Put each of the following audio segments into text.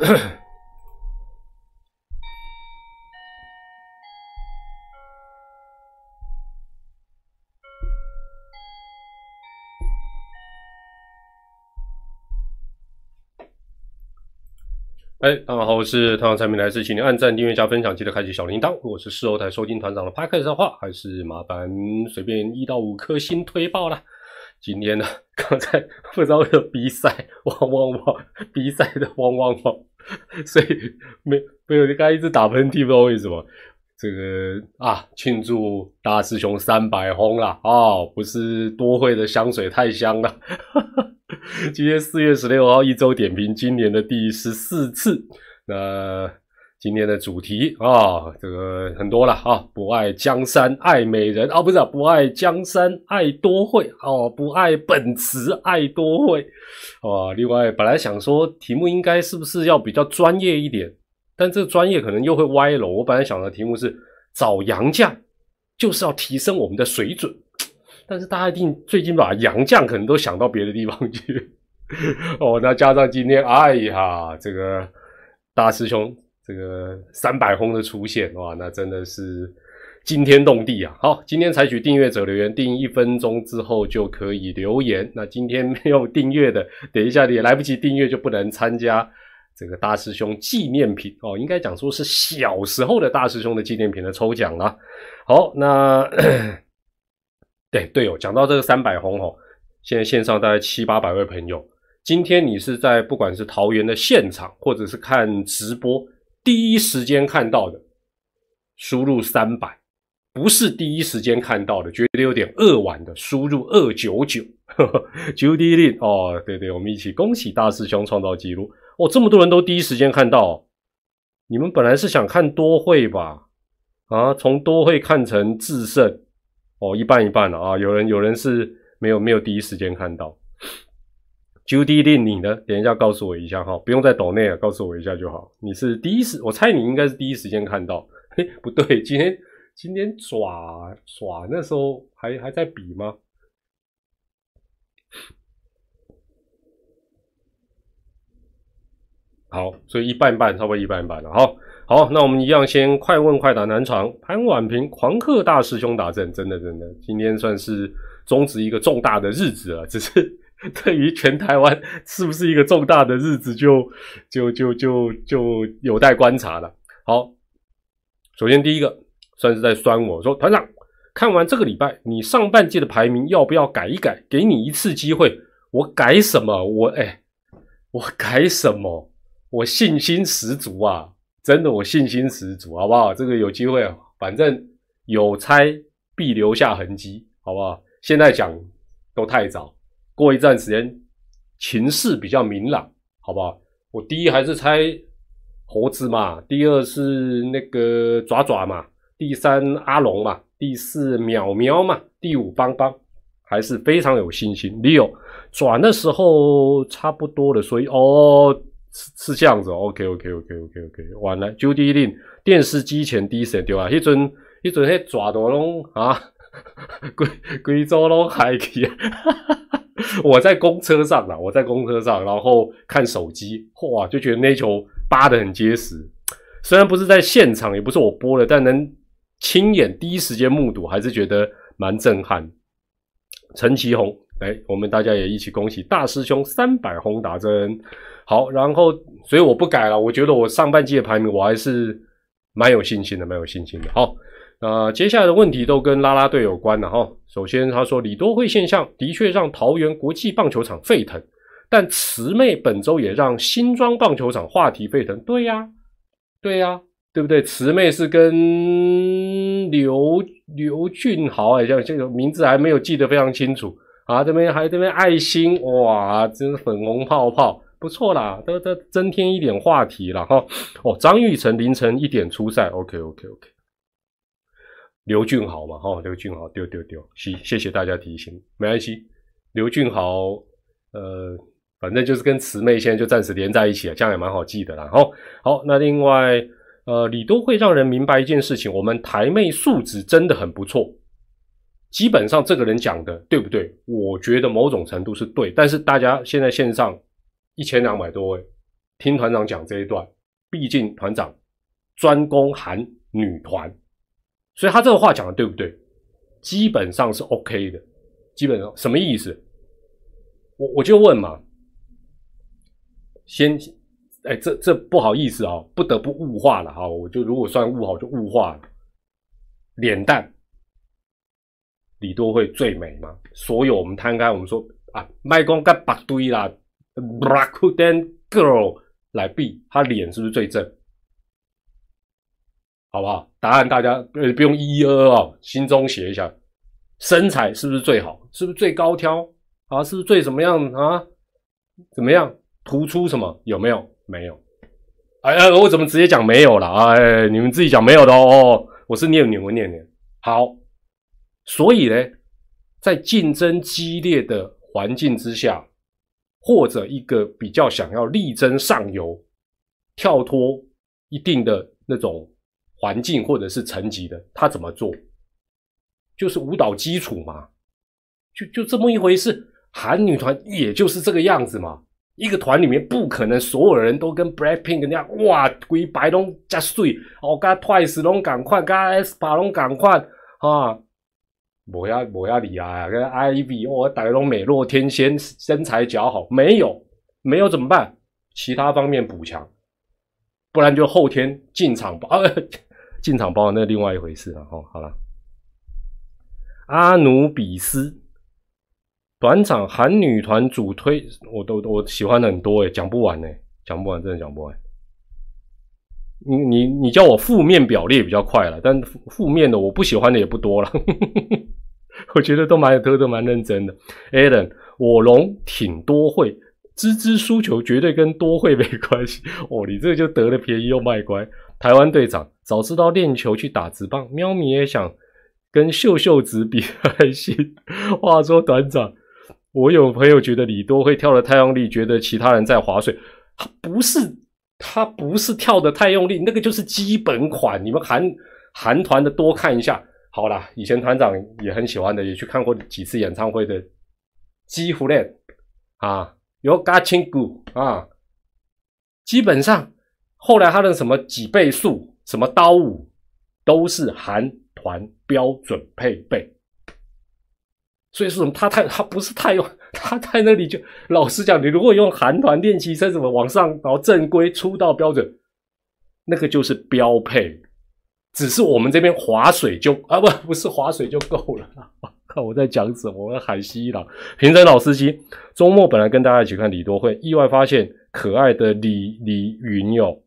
哎，大家好，我是团长产品来自，请您按赞、订阅、加分享，记得开启小铃铛。如果是事后台收听团长的 p 开 a 的话，还是麻烦随便一到五颗星推爆了。今天呢，刚才不知道有比赛，汪汪汪，比赛的汪汪汪，所以没没有，刚才一直打喷嚏，不知道为什么。这个啊，庆祝大师兄三百红了啊，不是多会的香水太香了。今天四月十六号，一周点评今年的第十四次。那今天的主题啊，这个很多了啊，不爱江山爱美人啊，不是不爱江山爱多会哦，不爱本池爱多会啊。另外，本来想说题目应该是不是要比较专业一点，但这专业可能又会歪楼。我本来想的题目是找洋将，就是要提升我们的水准。但是大家一定最近把洋将可能都想到别的地方去哦，那加上今天，哎呀，这个大师兄这个三百轰的出现哇，那真的是惊天动地啊！好，今天采取订阅者留言，订一分钟之后就可以留言。那今天没有订阅的，等一下你也来不及订阅就不能参加这个大师兄纪念品哦，应该讲说是小时候的大师兄的纪念品的抽奖了。好，那。对对哦，讲到这个三百红哦，现在线上大概七八百位朋友。今天你是在不管是桃园的现场，或者是看直播，第一时间看到的，输入三百；不是第一时间看到的，觉得有点扼腕的，输入二九九。Judy 哦，对对，我们一起恭喜大师兄创造纪录哦！这么多人都第一时间看到，你们本来是想看多会吧？啊，从多会看成制胜。哦，一半一半了啊！有人有人是没有没有第一时间看到。Judy Lin，你呢？等一下告诉我一下哈，不用在抖内了，告诉我一下就好。你是第一时，我猜你应该是第一时间看到。嘿，不对，今天今天耍耍那时候还还在比吗？好，所以一半半，差不多一半半了哈。好，那我们一样先快问快答南场，潘婉平狂客大师兄打阵，真的真的，今天算是终止一个重大的日子了。只是对于全台湾是不是一个重大的日子，就就就就就有待观察了。好，首先第一个算是在酸我说团长，看完这个礼拜你上半季的排名要不要改一改？给你一次机会，我改什么？我哎，我改什么？我信心十足啊！真的，我信心十足，好不好？这个有机会，反正有猜必留下痕迹，好不好？现在讲都太早，过一段时间情势比较明朗，好不好？我第一还是猜猴子嘛，第二是那个爪爪嘛，第三阿龙嘛，第四淼淼嘛，第五邦邦，还是非常有信心。你有转的时候差不多了，所以哦。是是这样子，OK OK OK OK OK，完了，Judy Lin 电视机前第一声对吧？迄阵迄阵迄抓到拢啊，贵贵州拢海去，我在公车上啊，我在公车上，然后看手机，哇，就觉得那球扒的很结实。虽然不是在现场，也不是我播的，但能亲眼第一时间目睹，还是觉得蛮震撼。陈其宏，哎，我们大家也一起恭喜大师兄三百轰打针。好，然后所以我不改了。我觉得我上半季的排名我还是蛮有信心的，蛮有信心的。好，那接下来的问题都跟拉拉队有关的哈。首先他说，李多惠现象的确让桃园国际棒球场沸腾，但慈妹本周也让新庄棒球场话题沸腾。对呀，对呀，对不对？慈妹是跟刘刘俊豪，哎，像这个名字还没有记得非常清楚啊。这边还这边爱心，哇，真粉红泡泡。不错啦，都都增添一点话题了哈。哦，张玉成凌晨一点出赛，OK OK OK。刘俊豪嘛，哈，刘俊豪丢丢丢，谢谢谢大家提醒，没关系。刘俊豪，呃，反正就是跟慈妹现在就暂时连在一起了，这样也蛮好记的啦。哈，好，那另外，呃，你都会让人明白一件事情，我们台妹素质真的很不错。基本上这个人讲的对不对？我觉得某种程度是对，但是大家现在线上。一千两百多位，听团长讲这一段，毕竟团长专攻韩女团，所以他这个话讲的对不对？基本上是 OK 的，基本上什么意思？我我就问嘛，先，哎，这这不好意思啊，不得不物化了哈，我就如果算物好就物化了，脸蛋，李多惠最美嘛？所有我们摊开，我们说啊，麦光跟白堆啦，Rakuten Girl 来比，她脸是不是最正？好不好？答案大家呃不用一一二二哦，心中写一下。身材是不是最好？是不是最高挑啊？是不是最怎么样啊？怎么样？突出什么？有没有？没有。哎哎，我怎么直接讲没有了？哎，你们自己讲没有的哦。我是念念，我念念。好，所以呢，在竞争激烈的环境之下，或者一个比较想要力争上游、跳脱一定的那种。环境或者是层级的，他怎么做？就是舞蹈基础嘛，就就这么一回事。韩女团也就是这个样子嘛，一个团里面不可能所有人都跟 Blackpink 那样，哇，鬼白龙加碎，哦，跟 Twice 龙赶快，跟 S 八龙赶快啊！我要我要理啊，跟 Ivy 哦，大龙美若天仙，身材姣好，没有没有怎么办？其他方面补强，不然就后天进场吧。进场包那另外一回事了哦。好了，阿努比斯短场韩女团主推，我都我喜欢的很多诶，讲不完呢，讲不完，真的讲不完。你你你叫我负面表列比较快了，但负面的我不喜欢的也不多了。我觉得都蛮都都蛮认真的。Allen，我龙挺多会，支支输球绝对跟多会没关系哦。你这就得了便宜又卖乖。台湾队长早知道练球去打直棒，喵咪也想跟秀秀子比还行。话说团长，我有朋友觉得李多会跳的太用力，觉得其他人在划水。他不是他不是跳的太用力，那个就是基本款。你们韩韩团的多看一下。好啦，以前团长也很喜欢的，也去看过几次演唱会的基胡练啊，有嘎青鼓啊，基本上。后来他的什么几倍速、什么刀舞，都是韩团标准配备。所以说什么，他太他不是太用，他在那里就老实讲，你如果用韩团练习生什么往上，然后正规出道标准，那个就是标配。只是我们这边划水就啊不不是划水就够了。看我在讲什么，我海西了。平生老司机，周末本来跟大家一起看李多惠，意外发现可爱的李李云哟。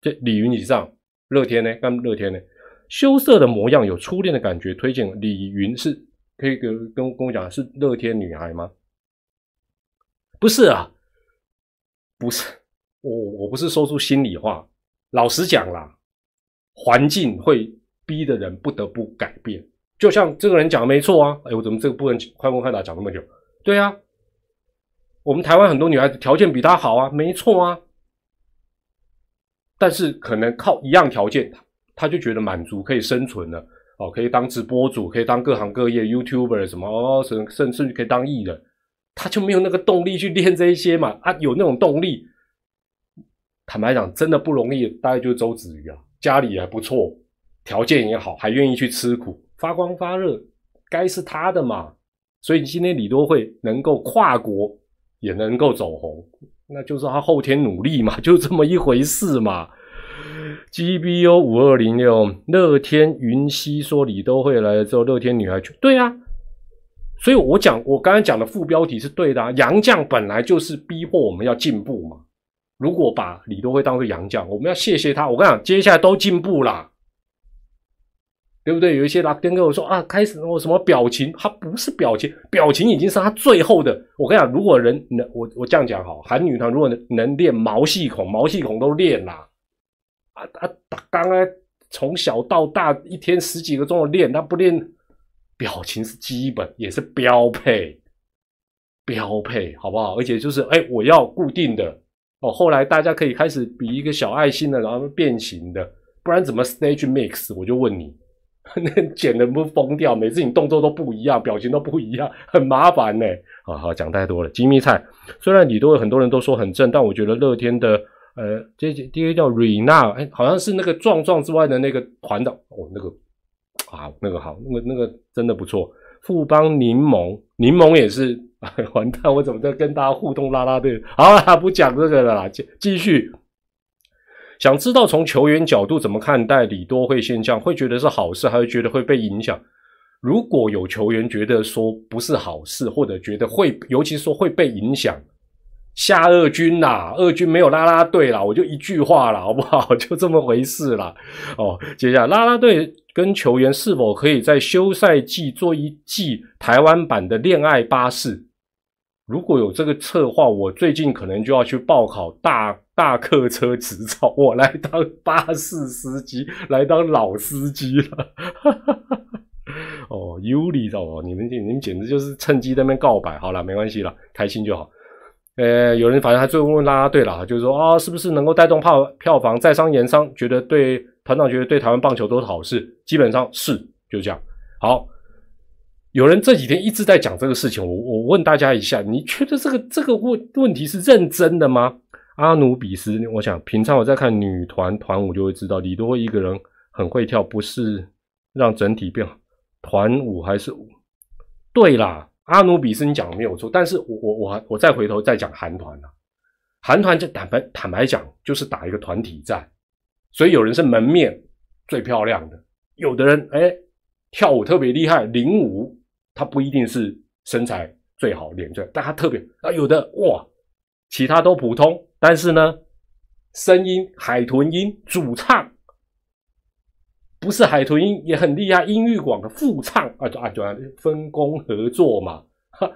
这李云以上，乐天呢？跟乐天呢？羞涩的模样，有初恋的感觉。推荐李云是可以跟跟跟我讲，是乐天女孩吗？不是啊，不是，我我不是说出心里话。老实讲啦，环境会逼的人不得不改变。就像这个人讲的没错啊，哎，我怎么这个不能快问快答讲那么久？对啊，我们台湾很多女孩子条件比他好啊，没错啊。但是可能靠一样条件，他就觉得满足可以生存了。哦，可以当直播主，可以当各行各业 YouTuber 什么哦，甚甚至可以当艺人，他就没有那个动力去练这一些嘛。啊，有那种动力，坦白讲真的不容易，大概就是周子瑜啊，家里还不错，条件也好，还愿意去吃苦，发光发热，该是他的嘛，所以今天李多惠能够跨国也能够走红。那就是他后天努力嘛，就这么一回事嘛。G B U 五二零六，乐天云溪说李都会来了之后，乐天女孩去对啊，所以我讲我刚才讲的副标题是对的。杨绛本来就是逼迫我们要进步嘛。如果把李都会当做杨绛，我们要谢谢他。我跟你讲，接下来都进步了。对不对？有一些拉跟跟我说啊，开始我什么表情？他不是表情，表情已经是他最后的。我跟你讲，如果人能，我我这样讲哈，韩女团如果能能练毛细孔，毛细孔都练啦。啊啊，刚刚从小到大一天十几个钟头练，他不练表情是基本，也是标配，标配好不好？而且就是哎，我要固定的哦。后来大家可以开始比一个小爱心的，然后变形的，不然怎么 stage mix？我就问你。那 剪的不疯掉，每次你动作都不一样，表情都不一样，很麻烦呢。好好讲太多了。金密菜虽然你都很多人都说很正，但我觉得乐天的呃，这第一个叫瑞娜，哎，好像是那个壮壮之外的那个团的哦，那个啊，那个好，那个那个真的不错。富邦柠檬，柠檬也是，完蛋，我怎么在跟大家互动拉拉队？好了，不讲这个了啦，继继续。想知道从球员角度怎么看待李多会现象？会觉得是好事，还是觉得会被影响？如果有球员觉得说不是好事，或者觉得会，尤其说会被影响，下二军啦，二军没有拉拉队啦，我就一句话啦，好不好？就这么回事啦。哦，接下来拉拉队跟球员是否可以在休赛季做一季台湾版的恋爱巴士？如果有这个策划，我最近可能就要去报考大大客车执照，我来当巴士司机，来当老司机了。哦，尤里哦，你们你们简直就是趁机在那边告白。好了，没关系了，开心就好。呃，有人反正还最后问拉拉队了，就是说啊，是不是能够带动票票房，在商言商，觉得对团长觉得对台湾棒球都是好事，基本上是就这样。好。有人这几天一直在讲这个事情，我我问大家一下，你觉得这个这个问问题是认真的吗？阿努比斯，我想平常我在看女团团舞就会知道，李多惠一个人很会跳，不是让整体变团舞还是？对啦，阿努比斯你讲的没有错，但是我我我我再回头再讲韩团啊，韩团就坦白坦白讲就是打一个团体战，所以有人是门面最漂亮的，有的人哎跳舞特别厉害，领舞。他不一定是身材最好、脸最，但他特别啊，有的哇，其他都普通，但是呢，声音海豚音主唱不是海豚音也很厉害，音域广的副唱啊，就啊就分工合作嘛，哈，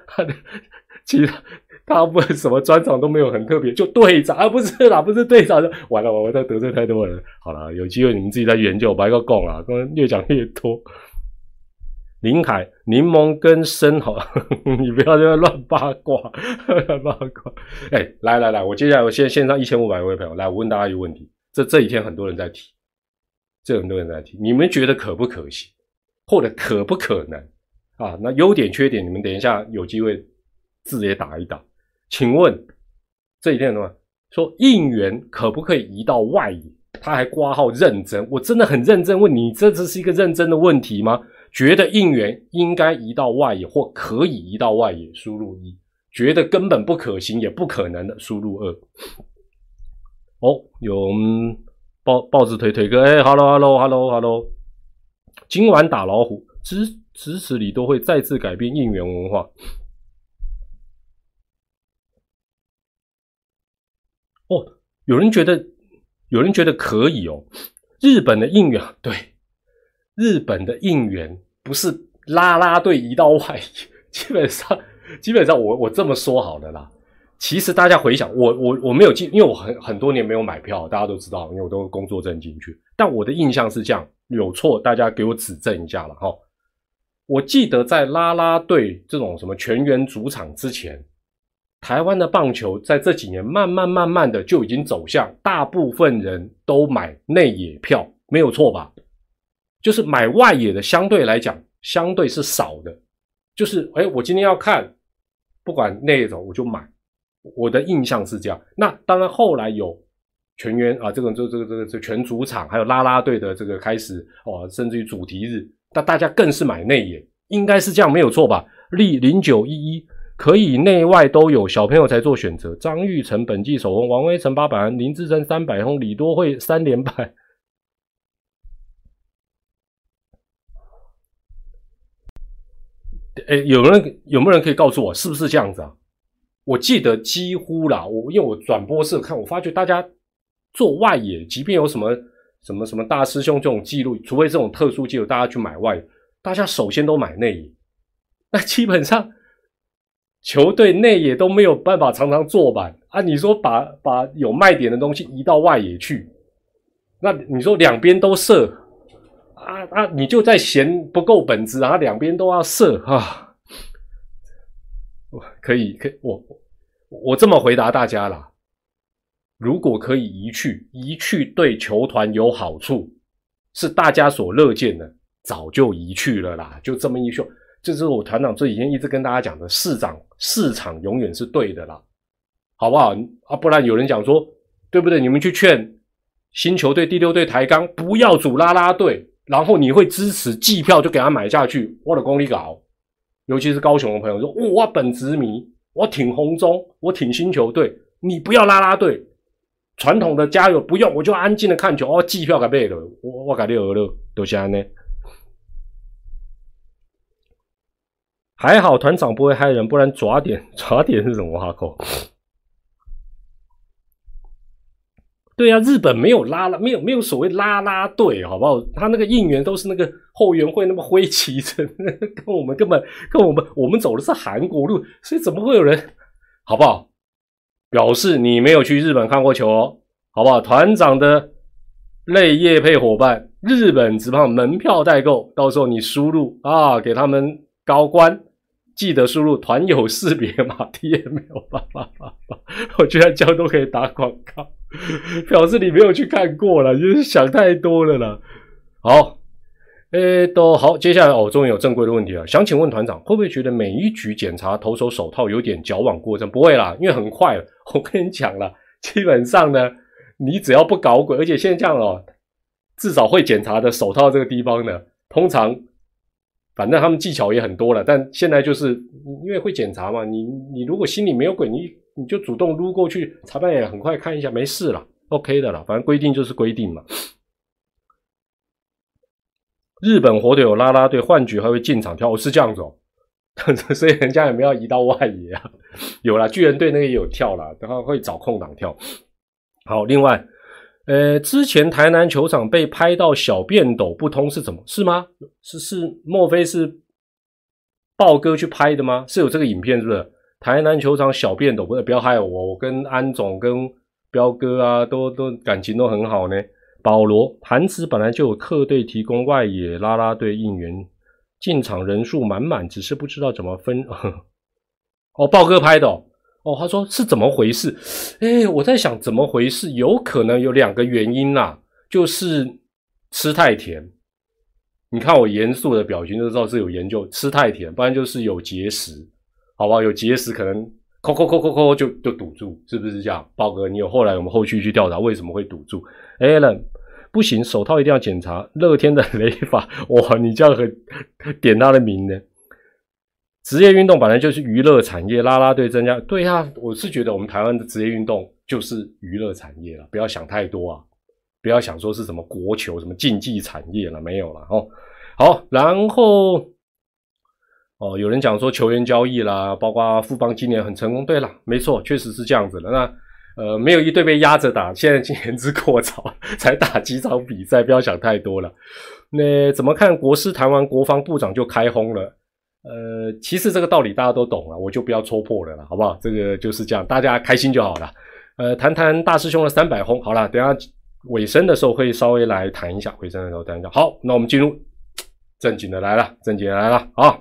其他大部分什么专场都没有很特别，就队长啊，不是啦，不是队长，完了，我我在得罪太多人，好了，有机会你们自己再研究，白个讲了，刚刚越讲越多。林凯，柠檬跟生蚝，你不要在那乱八卦，乱八卦。哎，来来来，我接下来我现线上一千五百位朋友，来我问大家一个问题：这这几天很多人在提，这很多人在提，你们觉得可不可行，或者可不可能啊？那优点缺点，你们等一下有机会字也打一打。请问这几天什么说应援可不可以移到外野？他还挂号认真，我真的很认真问你，这只是一个认真的问题吗？觉得应援应该移到外野或可以移到外野，输入一；觉得根本不可行也不可能的，输入二。哦，有报报纸推推哥，哎，hello hello hello hello，今晚打老虎，支支持里都会再次改变应援文化。哦，有人觉得，有人觉得可以哦，日本的应援对。日本的应援不是拉拉队移到外，基本上基本上我我这么说好了啦。其实大家回想，我我我没有记，因为我很很多年没有买票，大家都知道，因为我都工作证进去。但我的印象是这样，有错大家给我指正一下了哈。我记得在拉拉队这种什么全员主场之前，台湾的棒球在这几年慢慢慢慢的就已经走向大部分人都买内野票，没有错吧？就是买外野的相对来讲，相对是少的。就是，哎，我今天要看，不管内种我就买。我的印象是这样。那当然后来有全员啊，这个这这个这个这全主场，还有拉拉队的这个开始哦，甚至于主题日，那大家更是买内野，应该是这样没有错吧？立零九一一可以内外都有，小朋友才做选择。张玉成本季首轰，王威成八百安，林志珍三百轰，李多惠三连败。哎，有人有没有人可以告诉我是不是这样子啊？我记得几乎啦，我因为我转播室看，我发觉大家做外野，即便有什么什么什么大师兄这种记录，除非这种特殊记录，大家去买外，大家首先都买内野。那基本上球队内野都没有办法常常坐满啊。你说把把有卖点的东西移到外野去，那你说两边都设。啊啊！你就在嫌不够本子啊，两边都要射啊！我可以，可我我这么回答大家啦。如果可以移去，移去对球团有好处，是大家所乐见的，早就移去了啦，就这么一说。这是我团长这几天一直跟大家讲的，市长市场永远是对的啦，好不好啊？不然有人讲说，对不对？你们去劝新球队第六队抬杠，不要组拉拉队，然后你会支持季票就给他买下去，我的功力搞。尤其是高雄的朋友说，我本职迷，我挺红中，我挺新球队，你不要拉拉队，传统的加油不用，我就安静的看球哦，季票给背了，我我给你鹅了，都是安呢。还好团长不会害人，不然抓点抓点是什么话口？对啊，日本没有拉拉，没有没有所谓拉拉队，好不好？他那个应援都是那个后援会那么挥旗子，跟我们根本跟我们我们走的是韩国路，所以怎么会有人？好不好？表示你没有去日本看过球哦，好不好？团长的类业配伙伴，日本只怕门票代购，到时候你输入啊，给他们高官。记得输入团友识别码，T M L 八八八八，我居然交都可以打广告，表示你没有去看过了，就是想太多了啦。好，诶，都好，接下来哦，终于有正规的问题了。想请问团长，会不会觉得每一局检查投手手套有点矫枉过正？不会啦，因为很快。我跟你讲了，基本上呢，你只要不搞鬼，而且现在这样哦，至少会检查的手套这个地方呢，通常。反正他们技巧也很多了，但现在就是因为会检查嘛，你你如果心里没有鬼，你你就主动撸过去，裁判也很快看一下，没事了，OK 的了。反正规定就是规定嘛。日本火腿有拉拉队换局还会进场跳，是这样子哦，所以人家有没有移到外野啊？有了，巨人队那个也有跳了，然后会找空档跳。好，另外。呃，之前台南球场被拍到小便斗不通是怎么？是吗？是是，莫非是豹哥去拍的吗？是有这个影片是不是？台南球场小便斗不是不要害我，我跟安总跟彪哥啊都都感情都很好呢。保罗盘子本来就有客队提供外野拉拉队应援，进场人数满满，只是不知道怎么分。哦，豹哥拍的。哦，他说是怎么回事？哎，我在想怎么回事，有可能有两个原因呐，就是吃太甜。你看我严肃的表情就知道是有研究，吃太甜，不然就是有结石，好不好？有结石可能扣扣扣扣扣就就堵住，是不是这样？豹哥，你有后来我们后续去调查为什么会堵住？Allen，不行，手套一定要检查。乐天的雷法，哇，你这样很点他的名呢？职业运动本来就是娱乐产业，拉拉队增加，对呀，我是觉得我们台湾的职业运动就是娱乐产业了，不要想太多啊，不要想说是什么国球、什么竞技产业了，没有了哦。好，然后哦，有人讲说球员交易啦，包括富邦今年很成功，对了，没错，确实是这样子的。那呃，没有一队被压着打，现在今年之过早，才打几场比赛，不要想太多了。那怎么看？国师谈完，国防部长就开轰了。呃，其实这个道理大家都懂了，我就不要戳破了啦，好不好？这个就是这样，大家开心就好了。呃，谈谈大师兄的三百轰，好了，等下尾声的时候会稍微来谈一下，尾声的时候谈一下。好，那我们进入正经的来了，正经的来了啊！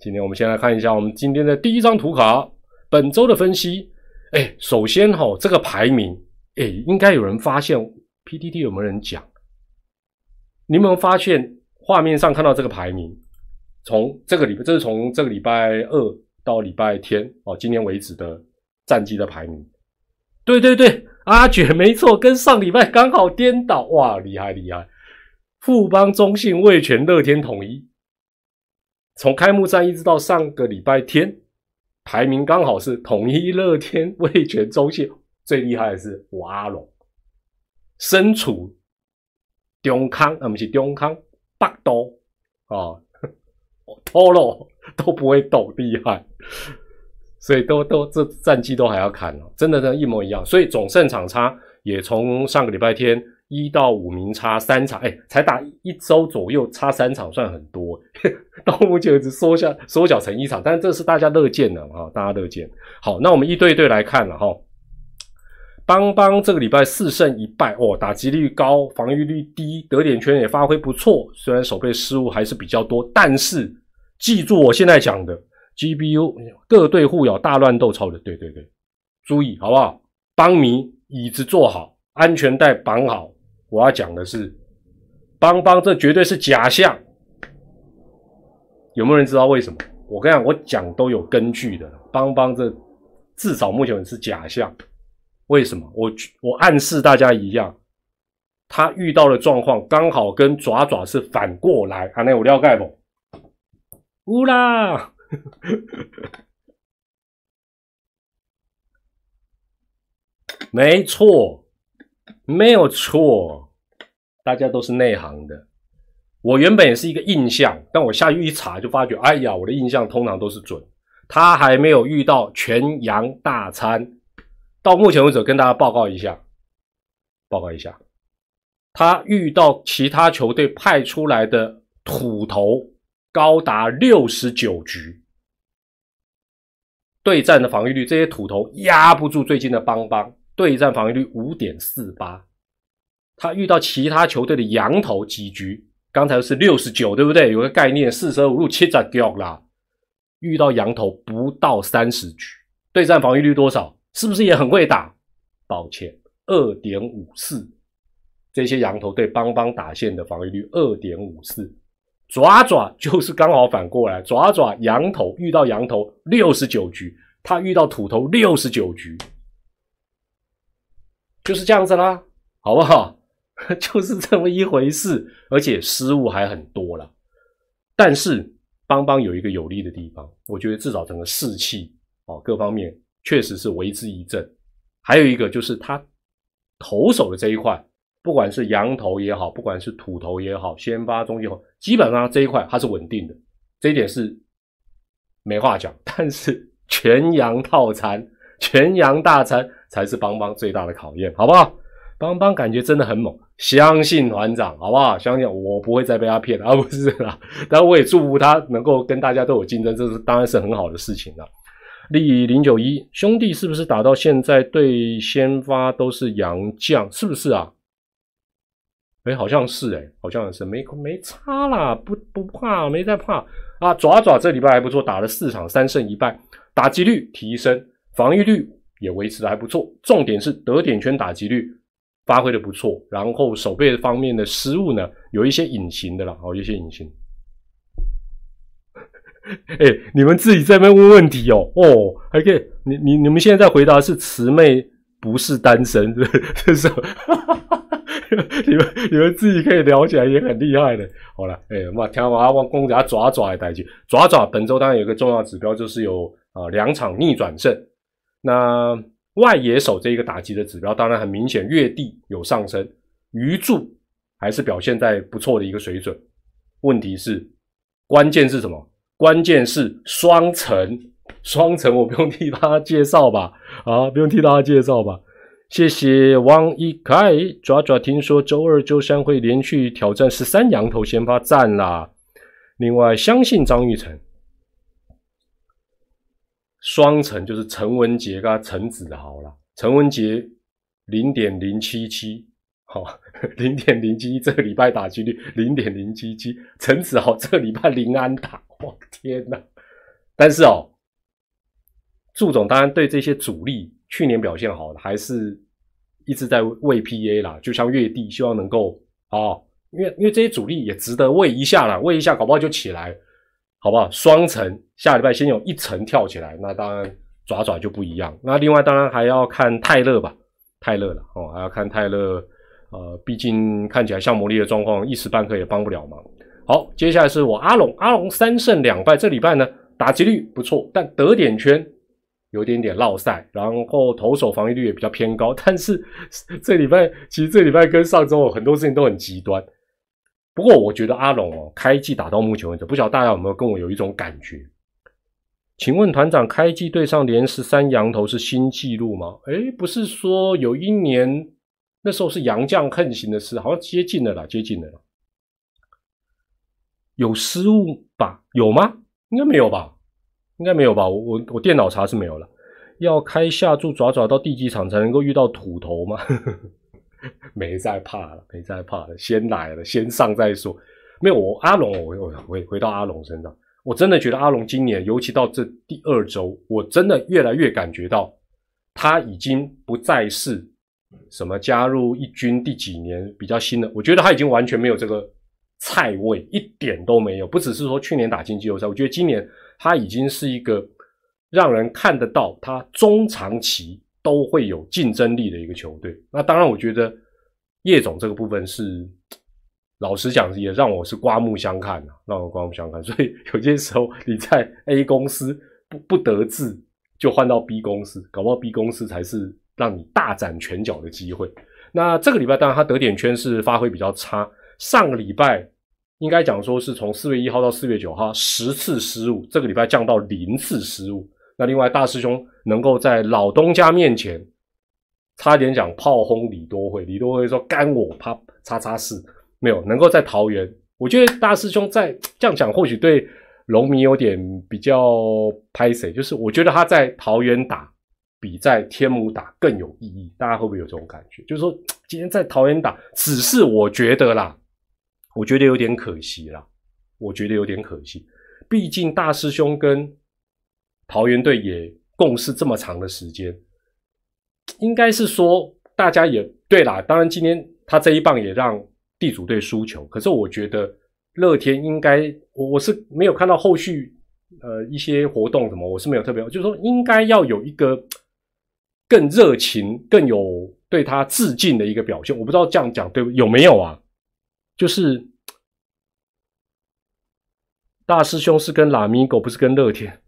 今天我们先来看一下我们今天的第一张图卡，本周的分析。哎，首先哈，这个排名，哎，应该有人发现，PTT 有没有人讲？你有没有发现画面上看到这个排名？从这个礼拜，这是从这个礼拜二到礼拜天哦，今天为止的战绩的排名。对对对，阿卷没错，跟上礼拜刚好颠倒，哇，厉害厉害！富邦、中信、味全、乐天统一，从开幕战一直到上个礼拜天，排名刚好是统一、乐天、味全、中信，最厉害的是我阿龙，身处中康，啊不是中康，北都啊。透露都不会抖，厉害，所以都都这战绩都还要看哦，真的真一模一样，所以总胜场差也从上个礼拜天一到五名差三场，哎，才打一周左右差三场算很多，到目前为止缩下缩小成一场，但这是大家乐见的哈，大家乐见。好，那我们一对一对来看了哈，邦邦这个礼拜四胜一败哦，打击率高，防御率低，得点圈也发挥不错，虽然守备失误还是比较多，但是。记住我现在讲的，GBU 各队互咬大乱斗，超的对对对，注意好不好？邦迷椅子坐好，安全带绑好。我要讲的是，邦邦这绝对是假象，有没有人知道为什么？我跟你讲，我讲都有根据的。邦邦这至少目前是假象，为什么？我我暗示大家一样，他遇到的状况刚好跟爪爪是反过来。啊，那我了解不？乌啦，没错，没有错，大家都是内行的。我原本也是一个印象，但我下去一查就发觉，哎呀，我的印象通常都是准。他还没有遇到全羊大餐，到目前为止跟大家报告一下，报告一下，他遇到其他球队派出来的土头高达六十九局，对战的防御率，这些土头压不住最近的邦邦，对战防御率五点四八，他遇到其他球队的羊头几局。刚才是六十九，对不对？有个概念，四舍五入七十九啦。遇到羊头不到三十局，对战防御率多少？是不是也很会打？抱歉，二点五四。这些羊头对邦邦打线的防御率二点五四，爪爪就是刚好反过来，爪爪羊头遇到羊头六十九局，他遇到土头六十九局，就是这样子啦，好不好？就是这么一回事，而且失误还很多了。但是邦邦有一个有利的地方，我觉得至少整个士气哦，各方面确实是为之一振。还有一个就是他投手的这一块，不管是羊头也好，不管是土头也好，先发、中继后，基本上这一块它是稳定的，这一点是没话讲。但是全羊套餐、全羊大餐才是邦邦最大的考验，好不好？邦邦感觉真的很猛，相信团长好不好？相信我不会再被他骗了，而不是啦。但我也祝福他能够跟大家都有竞争，这是当然是很好的事情了。例零九一兄弟是不是打到现在对先发都是洋将？是不是啊？哎，好像是哎，好像是没没差啦，不不怕，没在怕啊。爪爪这礼拜还不错，打了四场三胜一败，打击率提升，防御率也维持的还不错，重点是得点圈打击率。发挥的不错，然后守备方面的失误呢，有一些隐形的啦，哦，一些隐形。哎，你们自己在那边问问题哦，哦，还可以，你你你们现在在回答是慈妹不是单身，这是，你们你们自己可以聊起来也很厉害的。好了，哎，我听我阿旺公家爪爪的代去，爪爪本周当然有个重要指标，就是有啊两场逆转胜，那。外野手这一个打击的指标，当然很明显，月地有上升，鱼柱还是表现在不错的一个水准。问题是，关键是什么？关键是双层，双层我不用替大家介绍吧？啊，不用替大家介绍吧？谢谢王一凯爪爪，听说周二、周三会连续挑战十三羊头先发赞啦。另外，相信张玉成。双层就是陈文杰跟陈子豪了。陈文杰零点零七七，好，零点零七，这个礼拜打击率零点零七七。陈子豪这个礼拜零安打，我天哪！但是哦，祝总当然对这些主力去年表现好的，还是一直在喂 PA 啦。就像月地，希望能够啊，因为因为这些主力也值得喂一下啦，喂一下，搞不好就起来。好不好？双层下礼拜先有一层跳起来，那当然爪爪就不一样。那另外当然还要看泰勒吧，泰勒了哦，还要看泰勒。呃，毕竟看起来像魔力的状况，一时半刻也帮不了忙。好，接下来是我阿龙，阿龙三胜两败，这礼拜呢打击率不错，但得点圈有点点落赛，然后投手防御率也比较偏高。但是 这礼拜其实这礼拜跟上周很多事情都很极端。不过我觉得阿龙哦，开季打到目前为止，不晓得大家有没有跟我有一种感觉？请问团长，开季对上连十三羊头是新纪录吗？诶不是说有一年那时候是杨将横行的事，好像接近了啦，接近了。有失误吧？有吗？应该没有吧？应该没有吧？我我我电脑查是没有了。要开下注爪爪到第几场才能够遇到土头吗？没在怕了，没在怕了，先来了，先上再说。没有我阿龙，我我回回到阿龙身上，我真的觉得阿龙今年，尤其到这第二周，我真的越来越感觉到他已经不再是什么加入一军第几年比较新的，我觉得他已经完全没有这个菜味，一点都没有。不只是说去年打进季后赛，我觉得今年他已经是一个让人看得到他中长期都会有竞争力的一个球队。那当然，我觉得叶总这个部分是。老实讲，也让我是刮目相看啊，让我刮目相看。所以有些时候你在 A 公司不不得志，就换到 B 公司，搞不好 B 公司才是让你大展拳脚的机会。那这个礼拜当然他得点圈是发挥比较差，上个礼拜应该讲说是从四月一号到四月九号十次失误，这个礼拜降到零次失误。那另外大师兄能够在老东家面前差点讲炮轰李多惠，李多惠说干我啪叉叉四。没有能够在桃园，我觉得大师兄在这样讲，或许对龙迷有点比较拍谁，就是我觉得他在桃园打比在天母打更有意义。大家会不会有这种感觉？就是说今天在桃园打，只是我觉得啦，我觉得有点可惜啦，我觉得有点可惜。毕竟大师兄跟桃园队也共事这么长的时间，应该是说大家也对啦。当然今天他这一棒也让。地主队输球，可是我觉得乐天应该，我我是没有看到后续呃一些活动什么，我是没有特别，就是说应该要有一个更热情、更有对他致敬的一个表现。我不知道这样讲对有没有啊？就是大师兄是跟拉米狗，不是跟乐天，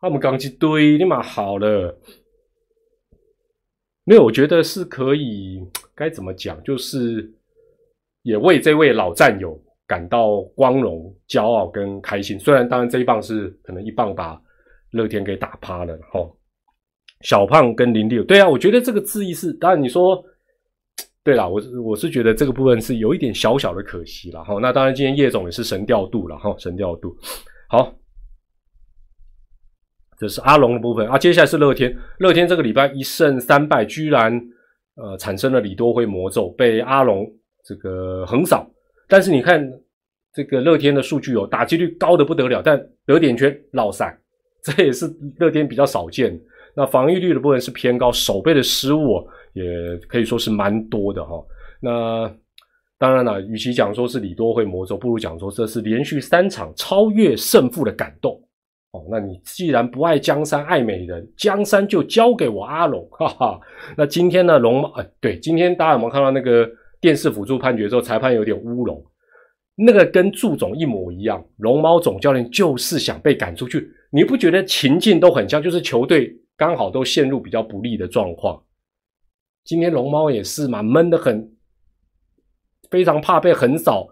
他们刚一堆立马好了。没有，我觉得是可以，该怎么讲，就是。也为这位老战友感到光荣、骄傲跟开心。虽然当然这一棒是可能一棒把乐天给打趴了，吼。小胖跟林立，对啊，我觉得这个字意是，当然你说，对啦，我我是觉得这个部分是有一点小小的可惜了，哈。那当然今天叶总也是神调度了，哈，神调度。好，这是阿龙的部分啊。接下来是乐天，乐天这个礼拜一胜三败，居然呃产生了李多辉魔咒，被阿龙。这个横扫，但是你看这个乐天的数据哦，打击率高的不得了，但得点圈落赛，这也是乐天比较少见。那防御率的部分是偏高，守备的失误也可以说是蛮多的哈。那当然了，与其讲说是李多会魔咒，不如讲说这是连续三场超越胜负的感动哦。那你既然不爱江山爱美人，江山就交给我阿龙，哈哈。那今天呢，龙猫哎，对，今天大家有没有看到那个？电视辅助判决之后，裁判有点乌龙，那个跟祝总一模一样。龙猫总教练就是想被赶出去，你不觉得情境都很像？就是球队刚好都陷入比较不利的状况。今天龙猫也是嘛，闷得很，非常怕被横扫，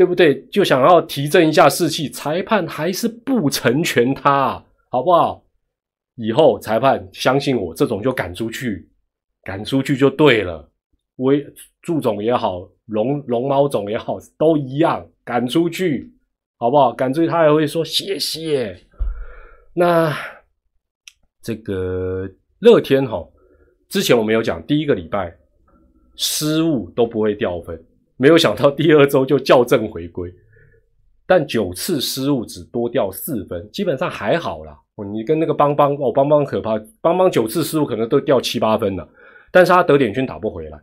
对不对？就想要提振一下士气，裁判还是不成全他，好不好？以后裁判相信我，这种就赶出去，赶出去就对了。威祝总也好，龙龙猫总也好，都一样，赶出去，好不好？赶出去，他还会说谢谢。那这个乐天哈，之前我们有讲，第一个礼拜失误都不会掉分，没有想到第二周就校正回归，但九次失误只多掉四分，基本上还好啦。你跟那个邦邦哦，邦邦可怕，邦邦九次失误可能都掉七八分了，但是他得点圈打不回来。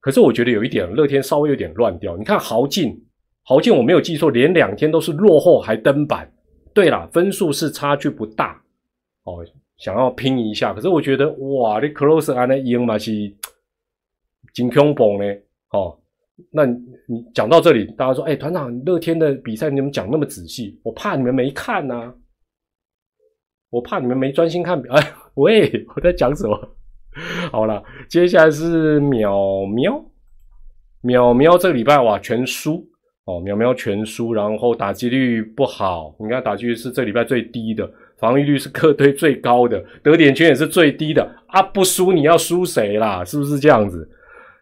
可是我觉得有一点，乐天稍微有点乱掉。你看豪进，豪进我没有记错，连两天都是落后还登板。对了，分数是差距不大哦，想要拼一下。可是我觉得哇，你 close 安那赢嘛是真恐怖呢。哦，那你讲到这里，大家说，哎，团长，乐天的比赛你怎么讲那么仔细？我怕你们没看呐，我怕你们没专心看。哎，喂，我在讲什么？好了，接下来是淼淼，淼淼这个礼拜哇全输哦，淼淼全输，然后打击率不好，你看打击率是这礼拜最低的，防御率是客队最高的，得点圈也是最低的啊！不输你要输谁啦？是不是这样子？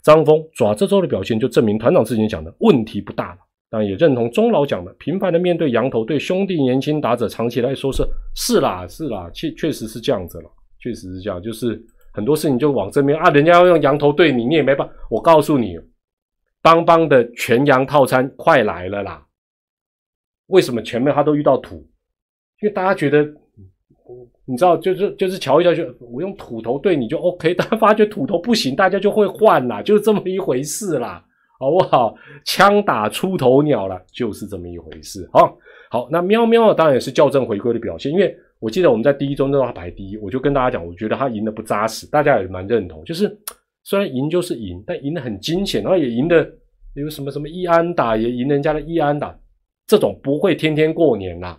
张峰爪这周的表现就证明团长之前讲的问题不大了，但也认同钟老讲的，频繁的面对羊头对兄弟年轻打者长期来说是是啦是啦，确确实是这样子了，确实是这样，就是。很多事情就往这边啊，人家要用羊头对你，你也没办。我告诉你，邦邦的全羊套餐快来了啦！为什么前面他都遇到土？因为大家觉得，你知道，就是就是瞧一瞧，就我用土头对你就 OK，但发觉土头不行，大家就会换啦，就是这么一回事啦，好不好？枪打出头鸟了，就是这么一回事啊。好，那喵喵当然也是校正回归的表现，因为我记得我们在第一周那他排第一，我就跟大家讲，我觉得他赢的不扎实，大家也蛮认同。就是虽然赢就是赢，但赢的很惊险，然后也赢的有什么什么易安打也赢人家的易安打，这种不会天天过年啦。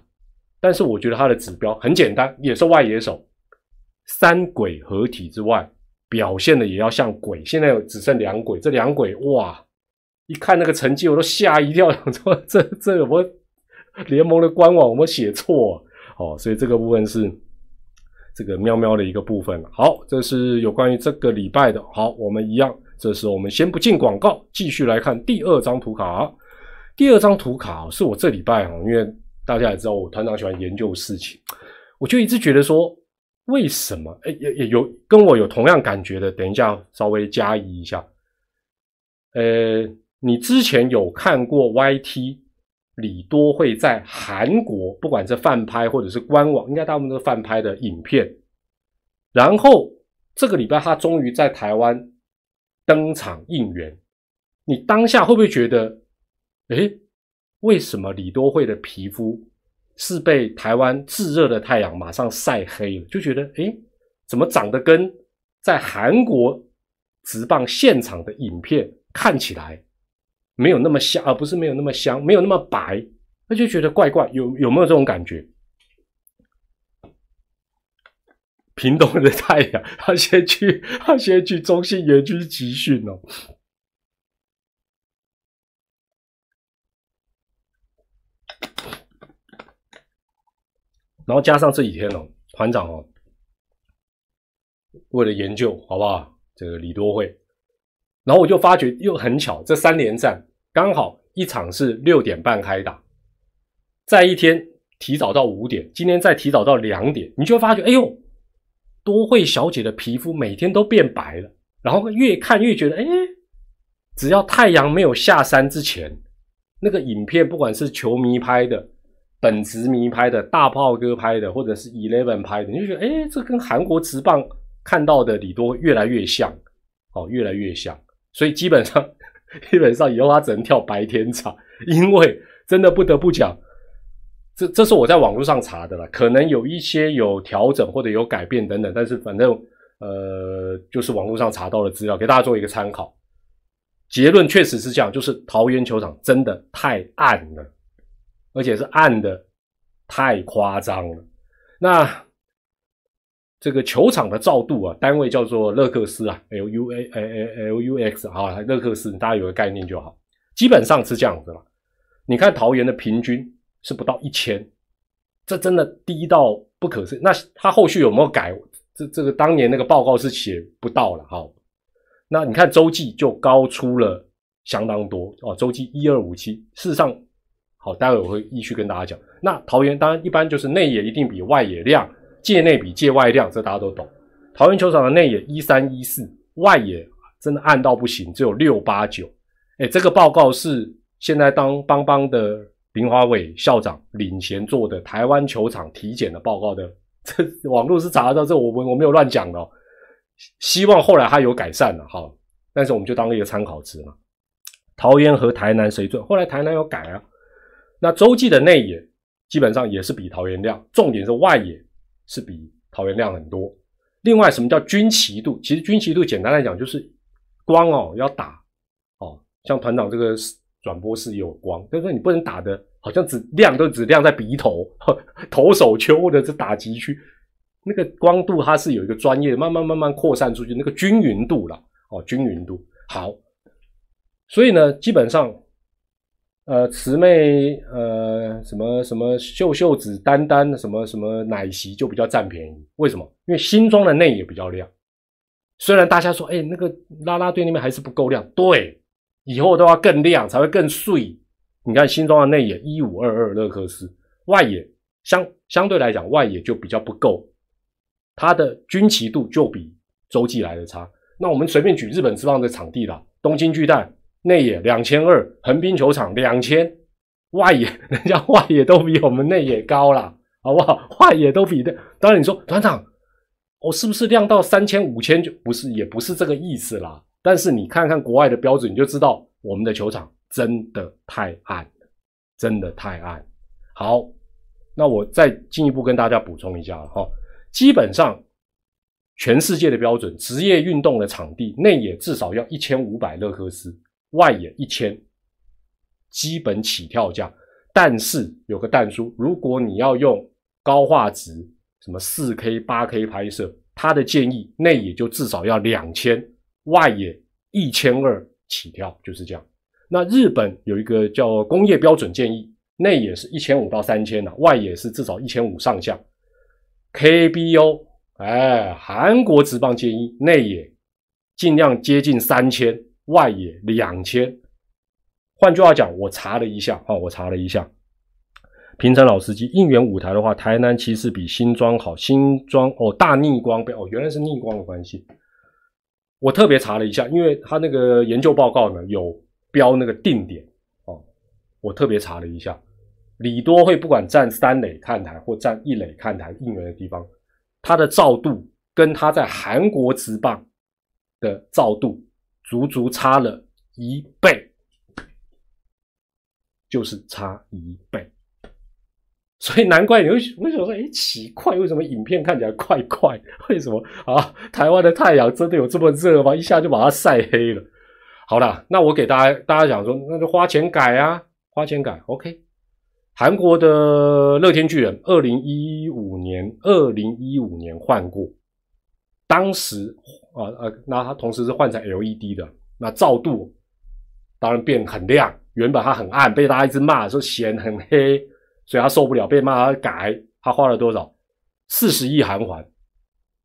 但是我觉得他的指标很简单，也是外野手，三鬼合体之外，表现的也要像鬼。现在只剩两鬼，这两鬼哇，一看那个成绩我都吓一跳，想 说 这这有没？联盟的官网我们写错哦，所以这个部分是这个喵喵的一个部分好，这是有关于这个礼拜的。好，我们一样，这是我们先不进广告，继续来看第二张图卡。第二张图卡是我这礼拜哈，因为大家也知道我团长喜欢研究事情，我就一直觉得说，为什么？哎，也也有跟我有同样感觉的，等一下稍微加一一下。呃，你之前有看过 YT？李多会在韩国，不管是饭拍或者是官网，应该大部分都是饭拍的影片。然后这个礼拜他终于在台湾登场应援，你当下会不会觉得，哎，为什么李多惠的皮肤是被台湾炙热的太阳马上晒黑了？就觉得，哎，怎么长得跟在韩国直棒现场的影片看起来？没有那么香，而不是没有那么香，没有那么白，那就觉得怪怪。有有没有这种感觉？屏东的太阳，他先去，他先去中信园区集训哦。然后加上这几天哦，团长哦，为了研究，好不好？这个李多惠。然后我就发觉又很巧，这三连战刚好一场是六点半开打，在一天提早到五点，今天再提早到两点，你就发觉，哎呦，多惠小姐的皮肤每天都变白了。然后越看越觉得，哎，只要太阳没有下山之前，那个影片不管是球迷拍的、本职迷拍的、大炮哥拍的，或者是 Eleven 拍的，你就觉得，哎，这跟韩国职棒看到的李多越来越像，哦，越来越像。所以基本上，基本上以后他只能跳白天场，因为真的不得不讲，这这是我在网络上查的了，可能有一些有调整或者有改变等等，但是反正呃，就是网络上查到的资料，给大家做一个参考。结论确实是这样，就是桃园球场真的太暗了，而且是暗的太夸张了。那。这个球场的照度啊，单位叫做勒克斯啊，L U A L L U X 啊，勒克斯，大家有个概念就好。基本上是这样子了。你看桃园的平均是不到一千，这真的低到不可思议。那他后续有没有改？这这个当年那个报告是写不到了哈。那你看洲际就高出了相当多哦，洲际一二五七。事实上，好，待会我会继续跟大家讲。那桃园当然一般就是内野一定比外野亮。界内比界外亮，这大家都懂。桃园球场的内野一三一四，外野真的暗到不行，只有六八九。哎，这个报告是现在当邦邦的林华伟校长领衔做的台湾球场体检的报告的。这 网络是查得到，这我我我没有乱讲的。希望后来他有改善了哈，但是我们就当一个参考值嘛。桃园和台南谁准？后来台南有改啊。那洲际的内野基本上也是比桃园亮，重点是外野。是比桃园亮很多。另外，什么叫军旗度？其实军旗度简单来讲就是光哦要打哦，像团长这个转播室有光，但是你不能打的，好像只亮都只亮在鼻头、投手丘或者是打击区，那个光度它是有一个专业，慢慢慢慢扩散出去，那个均匀度了哦，均匀度好。所以呢，基本上。呃，慈妹，呃，什么什么秀秀子、丹丹，什么什么奶昔就比较占便宜。为什么？因为新装的内也比较亮。虽然大家说，哎，那个拉拉队那边还是不够亮。对，以后都要更亮才会更碎。你看新装的内野一五二二勒克斯，外野相相对来讲外野就比较不够，它的军旗度就比洲际来的差。那我们随便举日本之棒的场地啦，东京巨蛋。内野两千二，横滨球场两千，外野 人家外野都比我们内野高啦，好不好？外野都比的。当然你说团长，我是不是亮到三千五千就不是，也不是这个意思啦。但是你看看国外的标准，你就知道我们的球场真的太暗了，真的太暗。好，那我再进一步跟大家补充一下哈，基本上全世界的标准，职业运动的场地内野至少要一千五百勒克斯，外野一千，基本起跳价。但是有个但书，如果你要用高画质，什么四 K、八 K 拍摄，他的建议内野就至少要两千，外野一千二起跳，就是这样。那日本有一个叫工业标准建议，内野是一千五到三千的，外野是至少一千五上下。KBO，哎，韩国职棒建议内野尽量接近三千，外野两千。换句话讲，我查了一下，哦，我查了一下，平成老司机应援舞台的话，台南其实比新庄好。新庄哦，大逆光被哦，原来是逆光的关系。我特别查了一下，因为他那个研究报告呢有标那个定点哦，我特别查了一下，李多会不管站三垒看台或站一垒看台应援的地方，它的照度跟他在韩国职棒的照度足足差了一倍。就是差一倍，所以难怪你会为什么说哎奇怪，为什么影片看起来怪怪？为什么啊？台湾的太阳真的有这么热吗？一下就把它晒黑了。好了，那我给大家大家讲说，那就花钱改啊，花钱改。OK，韩国的乐天巨人，二零一五年，二零一五年换过，当时啊啊，那它同时是换成 LED 的，那照度当然变很亮。原本它很暗，被大家一直骂说显很黑，所以他受不了，被骂他改。他花了多少？四十亿韩元，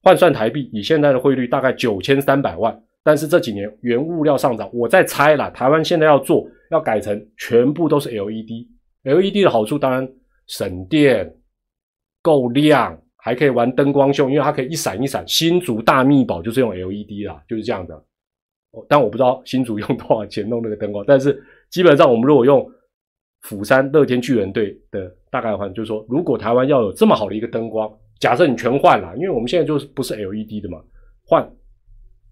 换算台币，以现在的汇率大概九千三百万。但是这几年原物料上涨，我在猜了，台湾现在要做，要改成全部都是 LED。LED 的好处当然省电、够亮，还可以玩灯光秀，因为它可以一闪一闪。新竹大秘宝就是用 LED 啦，就是这样的。但我不知道新竹用多少钱弄那个灯光，但是。基本上，我们如果用釜山乐天巨人队的大概换，就是说，如果台湾要有这么好的一个灯光，假设你全换了，因为我们现在就是不是 LED 的嘛，换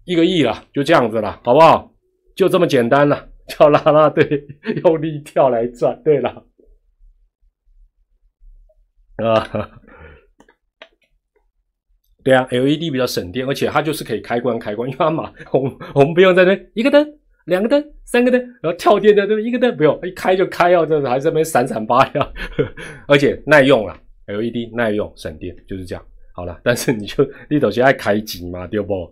一个亿了，就这样子了，好不好？就这么简单了，叫拉拉队用力跳来赚。对了，啊，对啊，LED 比较省电，而且它就是可以开关开关，因为它嘛，我们我们不用在那一个灯。两个灯，三个灯，然后跳电的对一个灯不用，一开就开哦，这还在那边闪闪发亮，而且耐用了，LED 耐用省电，就是这样。好了，但是你就你首先爱开机嘛，对不？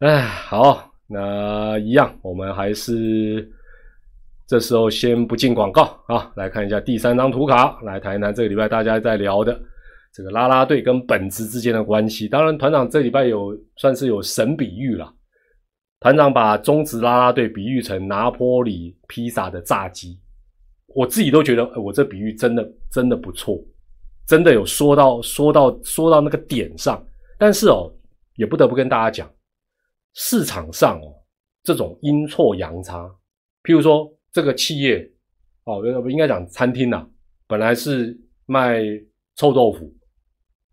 哎，好，那一样，我们还是这时候先不进广告啊，来看一下第三张图卡，来谈一谈这个礼拜大家在聊的这个拉拉队跟本职之间的关系。当然，团长这礼拜有算是有神比喻了。团长把中职拉拉队比喻成拿坡里披萨的炸鸡，我自己都觉得，我这比喻真的真的不错，真的有说到说到说到那个点上。但是哦，也不得不跟大家讲，市场上哦这种阴错阳差，譬如说这个企业哦，不应该讲餐厅呐，本来是卖臭豆腐，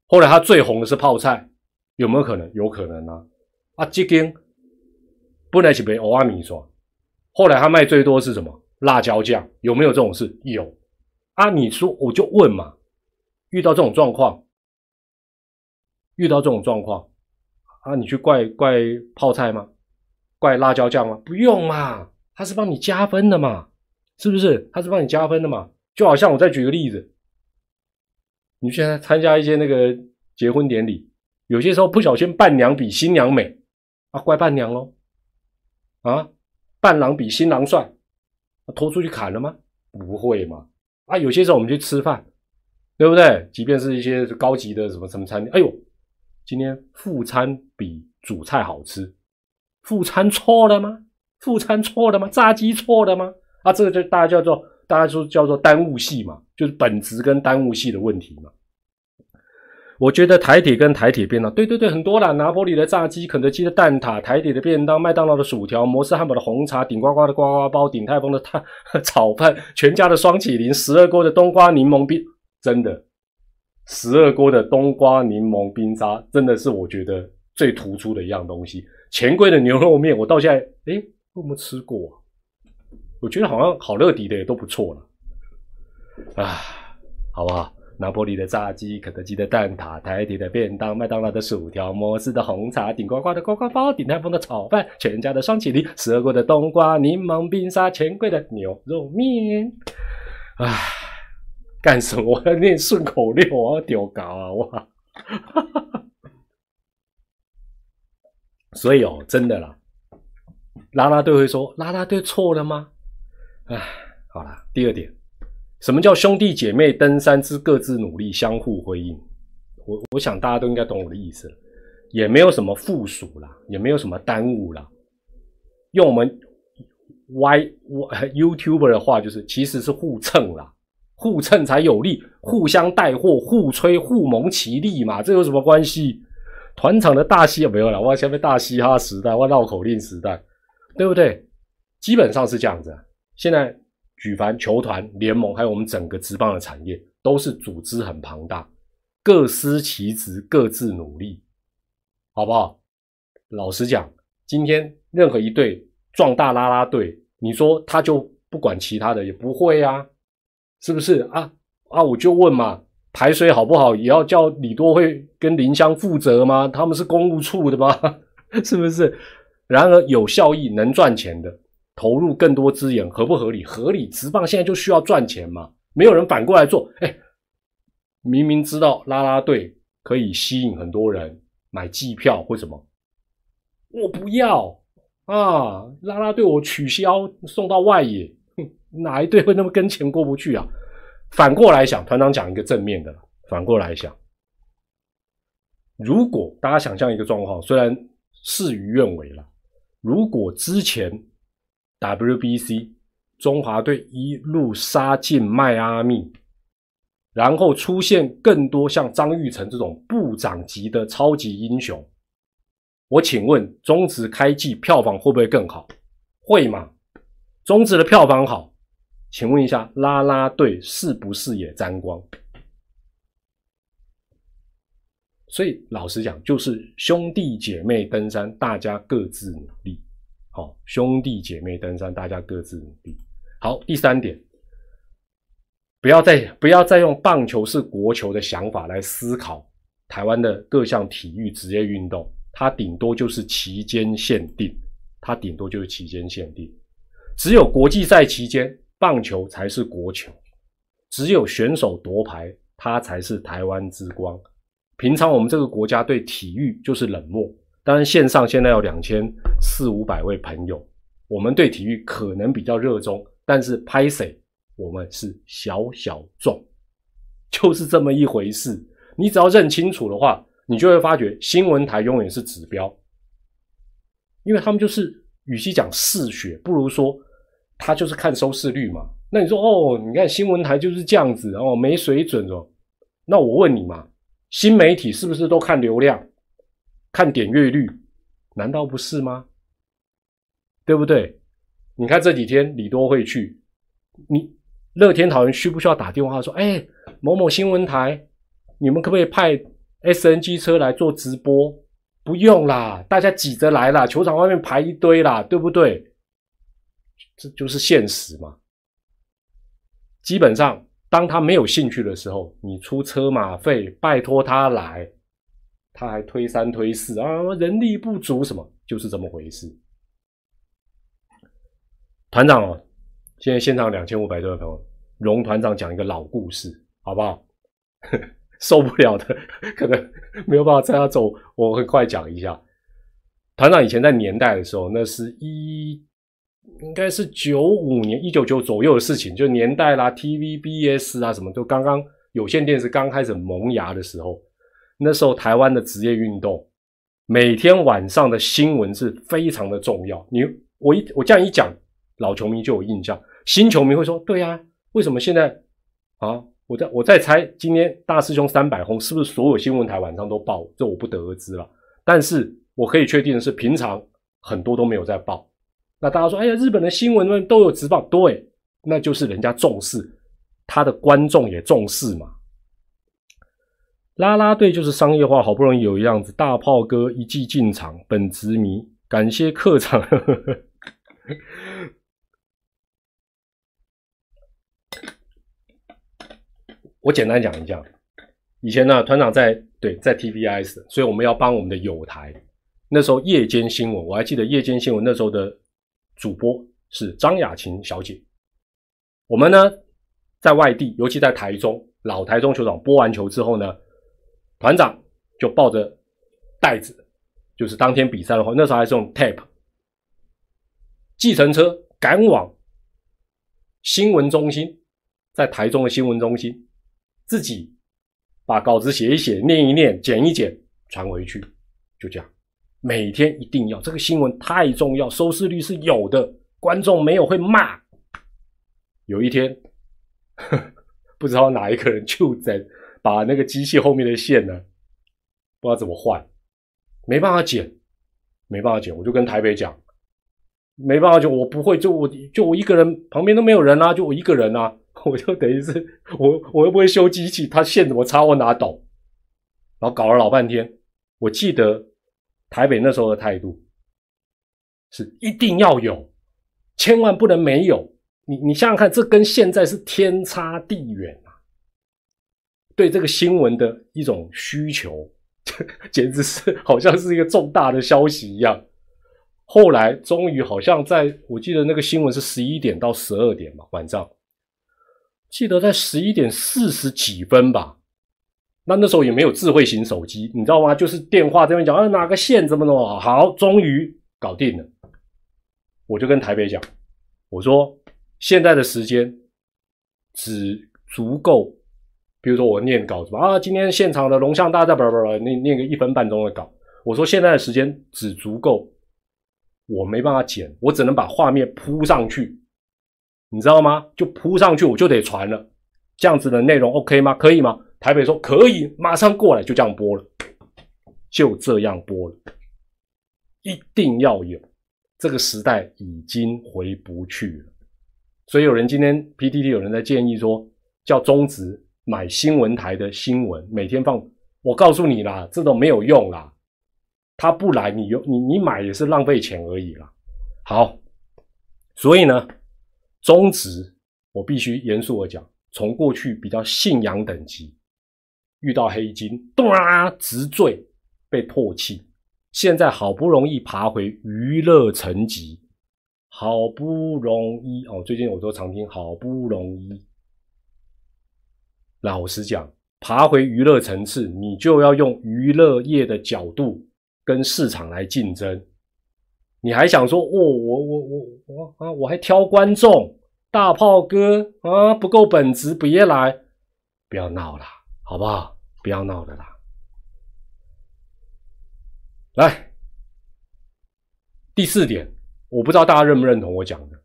后来他最红的是泡菜，有没有可能？有可能啊，啊这间。本来是卖欧阿米刷，后来他卖最多是什么？辣椒酱有没有这种事？有啊！你说我就问嘛，遇到这种状况，遇到这种状况啊，你去怪怪泡菜吗？怪辣椒酱吗？不用嘛，他是帮你加分的嘛，是不是？他是帮你加分的嘛？就好像我再举个例子，你现在参加一些那个结婚典礼，有些时候不小心伴娘比新娘美啊，怪伴娘喽。啊，伴郎比新郎帅，拖出去砍了吗？不会嘛？啊，有些时候我们去吃饭，对不对？即便是一些高级的什么什么餐厅，哎呦，今天副餐比主菜好吃，副餐错了吗？副餐错了吗？炸鸡错了吗？啊，这个就大家叫做大家说叫做耽误戏嘛，就是本质跟耽误戏的问题嘛。我觉得台铁跟台铁便当，对对对，很多啦。拿破里的炸鸡，肯德基的蛋挞，台铁的便当，麦当劳的薯条，摩斯汉堡的红茶，顶呱呱的呱呱包，顶泰丰的泰 炒饭，全家的双麒麟，十二锅的冬瓜柠檬冰，真的，十二锅的冬瓜柠檬冰沙，真的是我觉得最突出的一样东西。钱柜的牛肉面，我到现在，诶，有没有吃过？我觉得好像好乐迪的也都不错了，啊，好不好？拿破里的炸鸡，肯德基的蛋挞，台铁的便当，麦当劳的薯条，摩斯的红茶，顶呱呱的呱呱包，顶泰丰的炒饭，全家的双麒麟，十二国的冬瓜，柠檬冰沙，钱柜的牛肉面。唉，干什么？我要念顺口溜，我要丢稿啊！哇，所以哦，真的啦，拉拉队会说拉拉队错了吗？唉，好了，第二点。什么叫兄弟姐妹登山之各自努力，相互辉映？我我想大家都应该懂我的意思，也没有什么附属啦，也没有什么耽误啦。用我们 Y Y YouTuber 的话，就是其实是互蹭啦，互蹭才有力，互相带货，互吹互蒙其利嘛，这有什么关系？团场的大嘻没有了，我前面大嘻哈时代，我绕口令时代，对不对？基本上是这样子，现在。举凡球团、联盟，还有我们整个职棒的产业，都是组织很庞大，各司其职，各自努力，好不好？老实讲，今天任何一队壮大拉拉队，你说他就不管其他的，也不会啊，是不是啊？啊，我就问嘛，排水好不好，也要叫李多惠跟林香负责吗？他们是公务处的吗？是不是？然而有效益、能赚钱的。投入更多资源合不合理？合理，直棒现在就需要赚钱嘛。没有人反过来做。哎，明明知道拉拉队可以吸引很多人买机票或什么，我不要啊！拉拉队我取消，送到外野。哪一队会那么跟钱过不去啊？反过来想，团长讲一个正面的。反过来想，如果大家想象一个状况，虽然事与愿违了，如果之前。WBC 中华队一路杀进迈阿密，然后出现更多像张玉成这种部长级的超级英雄。我请问，中职开季票房会不会更好？会吗？中职的票房好，请问一下，拉拉队是不是也沾光？所以老实讲，就是兄弟姐妹登山，大家各自努力。好，兄弟姐妹登山，大家各自努力。好，第三点，不要再不要再用棒球是国球的想法来思考台湾的各项体育职业运动，它顶多就是期间限定，它顶多就是期间限定。只有国际赛期间，棒球才是国球；只有选手夺牌，它才是台湾之光。平常我们这个国家对体育就是冷漠。当然，线上现在有两千四五百位朋友，我们对体育可能比较热衷，但是拍谁，我们是小小众，就是这么一回事。你只要认清楚的话，你就会发觉新闻台永远是指标，因为他们就是与其讲嗜血，不如说他就是看收视率嘛。那你说哦，你看新闻台就是这样子哦，没水准哦。那我问你嘛，新媒体是不是都看流量？看点阅率，难道不是吗？对不对？你看这几天李多会去，你乐天桃园需不需要打电话说，哎，某某新闻台，你们可不可以派 SNG 车来做直播？不用啦，大家挤着来啦，球场外面排一堆啦，对不对？这就是现实嘛。基本上，当他没有兴趣的时候，你出车马费，拜托他来。他还推三推四啊，人力不足什么，就是这么回事。团长哦，现在现场两千五百多位朋友，荣团长讲一个老故事，好不好？受不了的，可能没有办法再他走，我会快讲一下。团长以前在年代的时候，那是一应该是九五年、一九九左右的事情，就年代啦，TVBS 啊什么都刚刚有线电视刚开始萌芽的时候。那时候台湾的职业运动，每天晚上的新闻是非常的重要。你我一我这样一讲，老球迷就有印象，新球迷会说：“对呀，为什么现在啊？”我在我在猜，今天大师兄三百轰是不是所有新闻台晚上都报？这我不得而知了。但是我可以确定的是，平常很多都没有在报。那大家说：“哎呀，日本的新闻呢都有直报。”对，那就是人家重视，他的观众也重视嘛。拉拉队就是商业化，好不容易有一样子大炮哥一季进场，本职迷感谢客场。呵 呵我简单讲一下，以前呢，团长在对在 TVS，所以我们要帮我们的友台。那时候夜间新闻，我还记得夜间新闻那时候的主播是张雅琴小姐。我们呢在外地，尤其在台中老台中球场播完球之后呢，团长就抱着袋子，就是当天比赛的话，那时候还是用 tape，计程车赶往新闻中心，在台中的新闻中心。自己把稿子写一写，念一念，剪一剪，传回去，就这样。每天一定要这个新闻太重要，收视率是有的，观众没有会骂。有一天，不知道哪一个人就在把那个机器后面的线呢，不知道怎么换，没办法剪，没办法剪，我就跟台北讲，没办法剪，我不会，就我就我一个人，旁边都没有人啊，就我一个人啊。我就等于是我，我又不会修机器，他线怎么插我哪懂？然后搞了老半天。我记得台北那时候的态度是一定要有，千万不能没有。你你想想看，这跟现在是天差地远！对这个新闻的一种需求，简直是好像是一个重大的消息一样。后来终于好像在我记得那个新闻是十一点到十二点吧，晚上。记得在十一点四十几分吧，那那时候也没有智慧型手机，你知道吗？就是电话这边讲，啊哪个线怎么怎么好，终于搞定了。我就跟台北讲，我说现在的时间只足够，比如说我念稿子啊，今天现场的龙象大战，不不不，念念个一分半钟的稿。我说现在的时间只足够，我没办法剪，我只能把画面铺上去。你知道吗？就铺上去，我就得传了。这样子的内容 OK 吗？可以吗？台北说可以，马上过来，就这样播了，就这样播了。一定要有，这个时代已经回不去了。所以有人今天 PTT 有人在建议说，叫中职买新闻台的新闻，每天放。我告诉你啦，这种没有用啦。他不来，你有你你买也是浪费钱而已啦。好，所以呢。中职，我必须严肃的讲，从过去比较信仰等级，遇到黑金，咚啊，直坠被唾弃，现在好不容易爬回娱乐层级，好不容易哦，最近我都常听，好不容易，老实讲，爬回娱乐层次，你就要用娱乐业的角度跟市场来竞争。你还想说，哦，我我我我啊，我还挑观众，大炮哥啊，不够本职，别来，不要闹了，好不好？不要闹了啦。来，第四点，我不知道大家认不认同我讲的。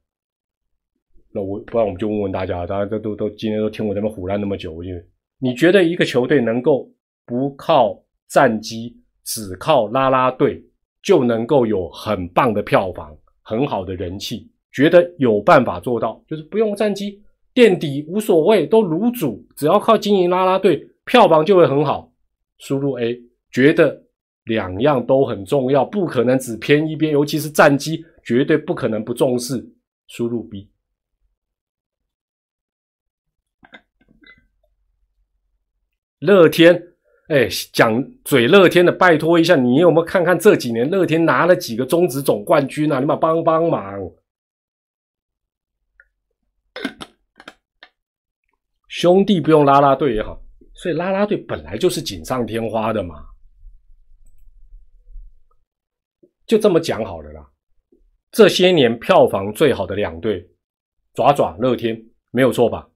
那我不然我们就问问大家，大家都都都今天都听我这么胡乱那么久，我就你觉得一个球队能够不靠战绩，只靠拉拉队？就能够有很棒的票房，很好的人气，觉得有办法做到，就是不用战机垫底无所谓，都卤煮，只要靠经营拉拉队，票房就会很好。输入 A，觉得两样都很重要，不可能只偏一边，尤其是战机，绝对不可能不重视。输入 B，乐天。哎，讲嘴乐天的，拜托一下，你有没有看看这几年乐天拿了几个中职总冠军啊？你们帮帮忙，兄弟不用拉拉队也好，所以拉拉队本来就是锦上添花的嘛，就这么讲好了啦。这些年票房最好的两队，爪爪乐天没有错吧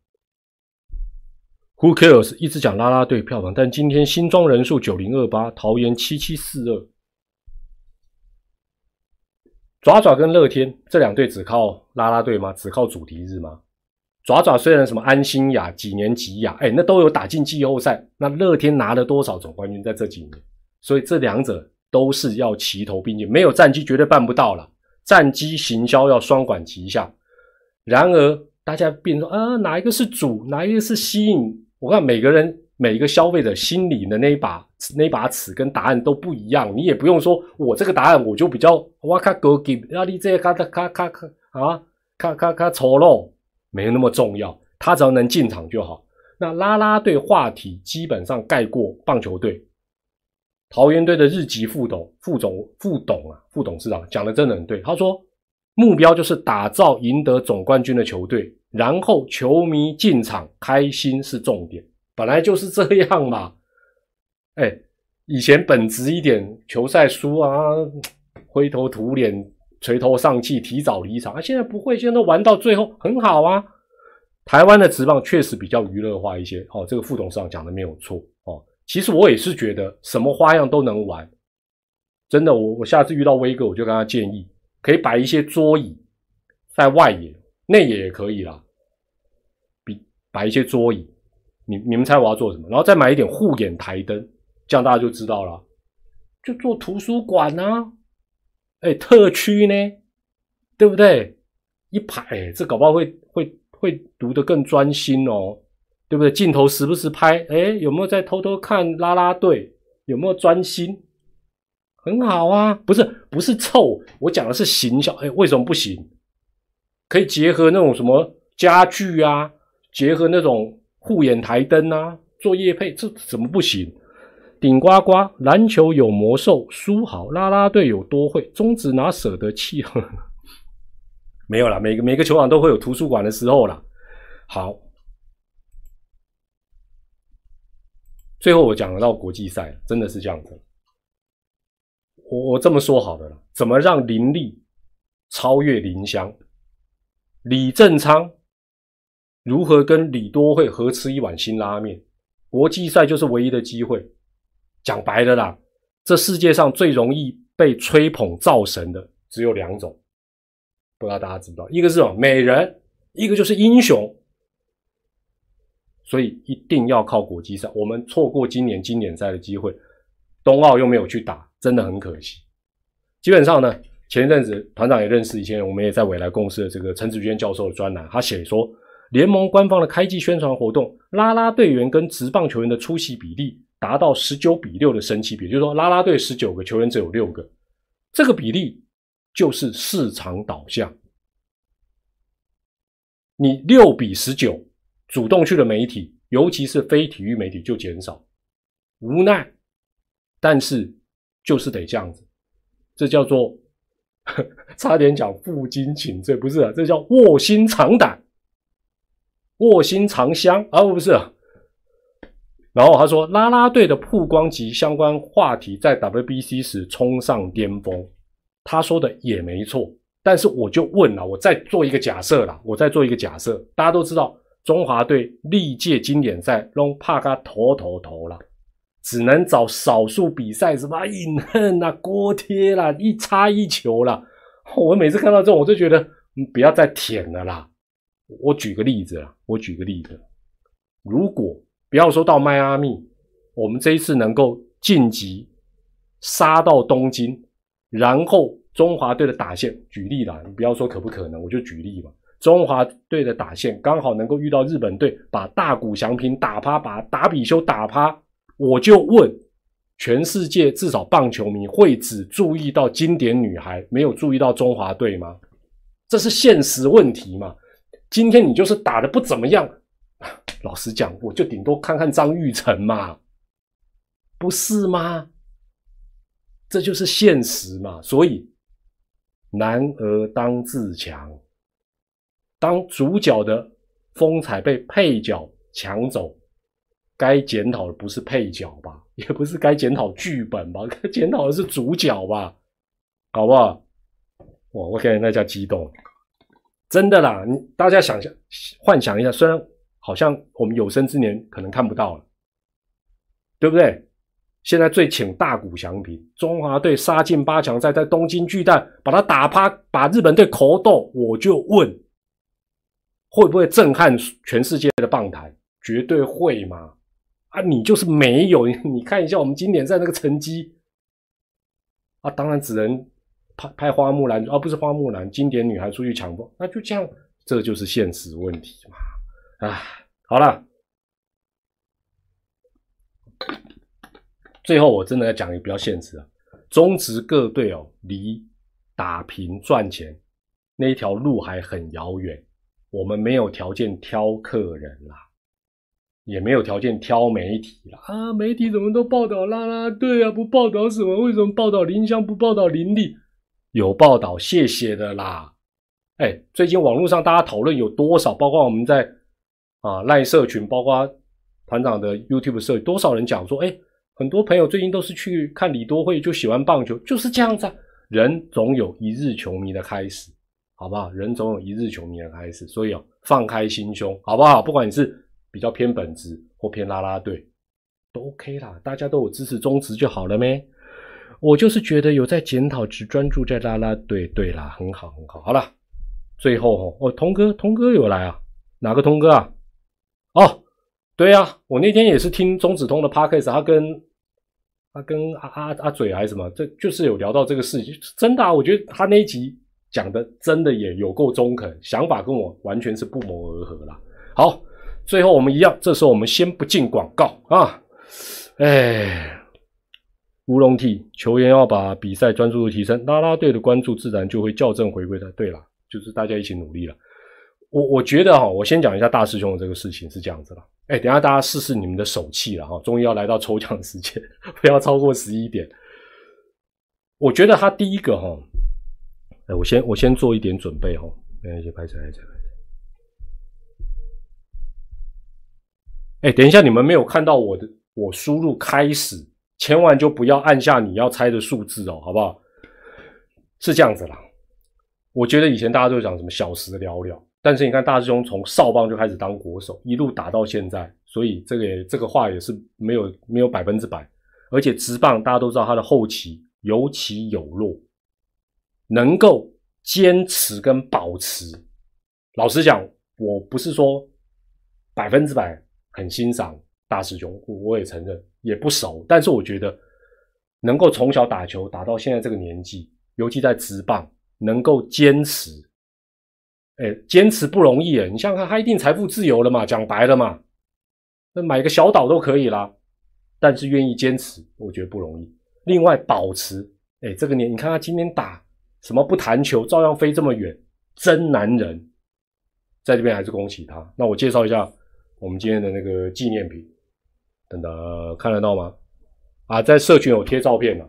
？Who cares？一直讲拉拉队票房，但今天新庄人数九零二八，桃园七七四二。爪爪跟乐天这两队只靠拉拉队吗？只靠主题日吗？爪爪虽然什么安心雅几年级雅，哎，那都有打进季后赛。那乐天拿了多少总冠军在这几年？所以这两者都是要齐头并进，没有战绩绝对办不到了。战机行销要双管齐下。然而大家变说啊，哪一个是主，哪一个是吸引？我看每个人每一个消费者心里的那一把那把尺跟答案都不一样，你也不用说我这个答案我就比较哇卡高级，啊你这卡卡卡卡啊卡卡卡丑陋，没那么重要，他只要能进场就好。那拉拉队话题基本上盖过棒球队。桃园队的日籍副董、副总、副董啊，副董事长讲的真的很对。他说，目标就是打造赢得总冠军的球队，然后球迷进场开心是重点，本来就是这样嘛。哎，以前本职一点，球赛输啊，灰头土脸、垂头丧气、提早离场啊。现在不会，现在都玩到最后很好啊。台湾的职棒确实比较娱乐化一些，哦，这个副董事长讲的没有错哦。其实我也是觉得什么花样都能玩，真的，我我下次遇到威哥，我就跟他建议，可以摆一些桌椅在外野、内野也可以啦，摆一些桌椅，你你们猜我要做什么？然后再买一点护眼台灯，这样大家就知道了，就做图书馆啊，哎，特区呢，对不对？一排，这搞不好会会会读得更专心哦。对不对？镜头时不时拍，哎，有没有在偷偷看拉拉队？有没有专心？很好啊，不是不是臭，我讲的是形象。哎，为什么不行？可以结合那种什么家具啊，结合那种护眼台灯啊，做夜配，这怎么不行？顶呱呱，篮球有魔兽，书好，拉拉队有多会，中指哪舍得弃？没有啦，每个每个球场都会有图书馆的时候啦。好。最后我讲到国际赛，真的是这样子。我我这么说好的了，怎么让林立超越林香？李正昌如何跟李多惠合吃一碗新拉面？国际赛就是唯一的机会。讲白了啦，这世界上最容易被吹捧造神的只有两种，不知道大家知不知道？一个是美人，一个就是英雄。所以一定要靠国际赛，我们错过今年经典赛的机会，冬奥又没有去打，真的很可惜。基本上呢，前一阵子团长也认识以前我们也在未来公司的这个陈子娟教授的专栏，他写说，联盟官方的开季宣传活动，拉拉队员跟职棒球员的出席比例达到十九比六的神奇比，就是说拉拉队十九个球员只有六个，这个比例就是市场导向，你六比十九。主动去的媒体，尤其是非体育媒体就减少，无奈，但是就是得这样子，这叫做 差点讲负荆请罪，不是啊，这叫卧薪尝胆，卧薪尝香啊，不是。然后他说，拉拉队的曝光及相关话题在 WBC 时冲上巅峰，他说的也没错，但是我就问了，我再做一个假设啦，我再做一个假设，大家都知道。中华队历届经典赛弄怕他头头头了，只能找少数比赛什么隐恨啦、锅贴啦、一差一球啦。我每次看到这种，我就觉得不要再舔了啦。我举个例子啦，我举个例子，如果不要说到迈阿密，我们这一次能够晋级，杀到东京，然后中华队的打线，举例啦，你不要说可不可能，我就举例嘛。中华队的打线刚好能够遇到日本队，把大谷翔平打趴，把打比修打趴。我就问，全世界至少棒球迷会只注意到经典女孩，没有注意到中华队吗？这是现实问题嘛？今天你就是打的不怎么样，老实讲，我就顶多看看张玉成嘛，不是吗？这就是现实嘛。所以，男儿当自强。当主角的风采被配角抢走，该检讨的不是配角吧？也不是该检讨剧本吧？该 检讨的是主角吧？好不好？我我感觉那叫激动，真的啦！你大家想象、幻想一下，虽然好像我们有生之年可能看不到了，对不对？现在最请大谷翔平，中华队杀进八强赛，在东京巨蛋把他打趴，把日本队口斗，我就问。会不会震撼全世界的棒坛？绝对会嘛！啊，你就是没有，你看一下我们今年在那个成绩啊，当然只能拍拍花木兰，而不是花木兰，经典女孩出去抢风，那就这样，这就是现实问题嘛！啊，好了，最后我真的要讲一个比较现实啊，中职各队哦，离打平赚钱那一条路还很遥远。我们没有条件挑客人啦，也没有条件挑媒体了啊！媒体怎么都报道啦啦队啊？不报道什么？为什么报道林香不报道林立？有报道，谢谢的啦。哎，最近网络上大家讨论有多少？包括我们在啊赖社群，包括团长的 YouTube 社，多少人讲说，哎，很多朋友最近都是去看李多惠，就喜欢棒球，就是这样子。人总有一日球迷的开始，好不好？人总有一日球迷的开始，所以哦，放开心胸，好不好？不管你是。比较偏本职或偏拉拉队都 OK 啦，大家都有支持中职就好了咩？我就是觉得有在检讨，只专注在拉拉队，对啦，很好很好。好了，最后哦，哦，通哥，通哥有来啊？哪个通哥啊？哦，对呀，我那天也是听中子通的 podcast，他跟他跟阿阿阿嘴还是什么，这就是有聊到这个事情，真的，啊，我觉得他那一集讲的真的也有够中肯，想法跟我完全是不谋而合啦。好。最后我们一样，这时候我们先不进广告啊！哎，乌龙替球员要把比赛专注度提升，拉拉队的关注自然就会校正回归的。对了，就是大家一起努力了。我我觉得哈，我先讲一下大师兄的这个事情是这样子了。哎，等下大家试试你们的手气了哈，终于要来到抽奖时间，不要超过十一点。我觉得他第一个哈，哎，我先我先做一点准备哈，没关系，拍起来，拍起来。哎，等一下，你们没有看到我的，我输入开始，千万就不要按下你要猜的数字哦，好不好？是这样子啦。我觉得以前大家都讲什么小时寥寥，但是你看大师兄从少棒就开始当国手，一路打到现在，所以这个这个话也是没有没有百分之百。而且直棒大家都知道他的后期有起有落，能够坚持跟保持。老实讲，我不是说百分之百。很欣赏大师兄，我也承认也不熟，但是我觉得能够从小打球打到现在这个年纪，尤其在职棒能够坚持，哎，坚持不容易诶。你想想看，他一定财富自由了嘛？讲白了嘛，那买个小岛都可以啦。但是愿意坚持，我觉得不容易。另外保持，哎，这个年你看他今天打什么不弹球，照样飞这么远，真男人，在这边还是恭喜他。那我介绍一下。我们今天的那个纪念品，等等看得到吗？啊，在社群有贴照片了。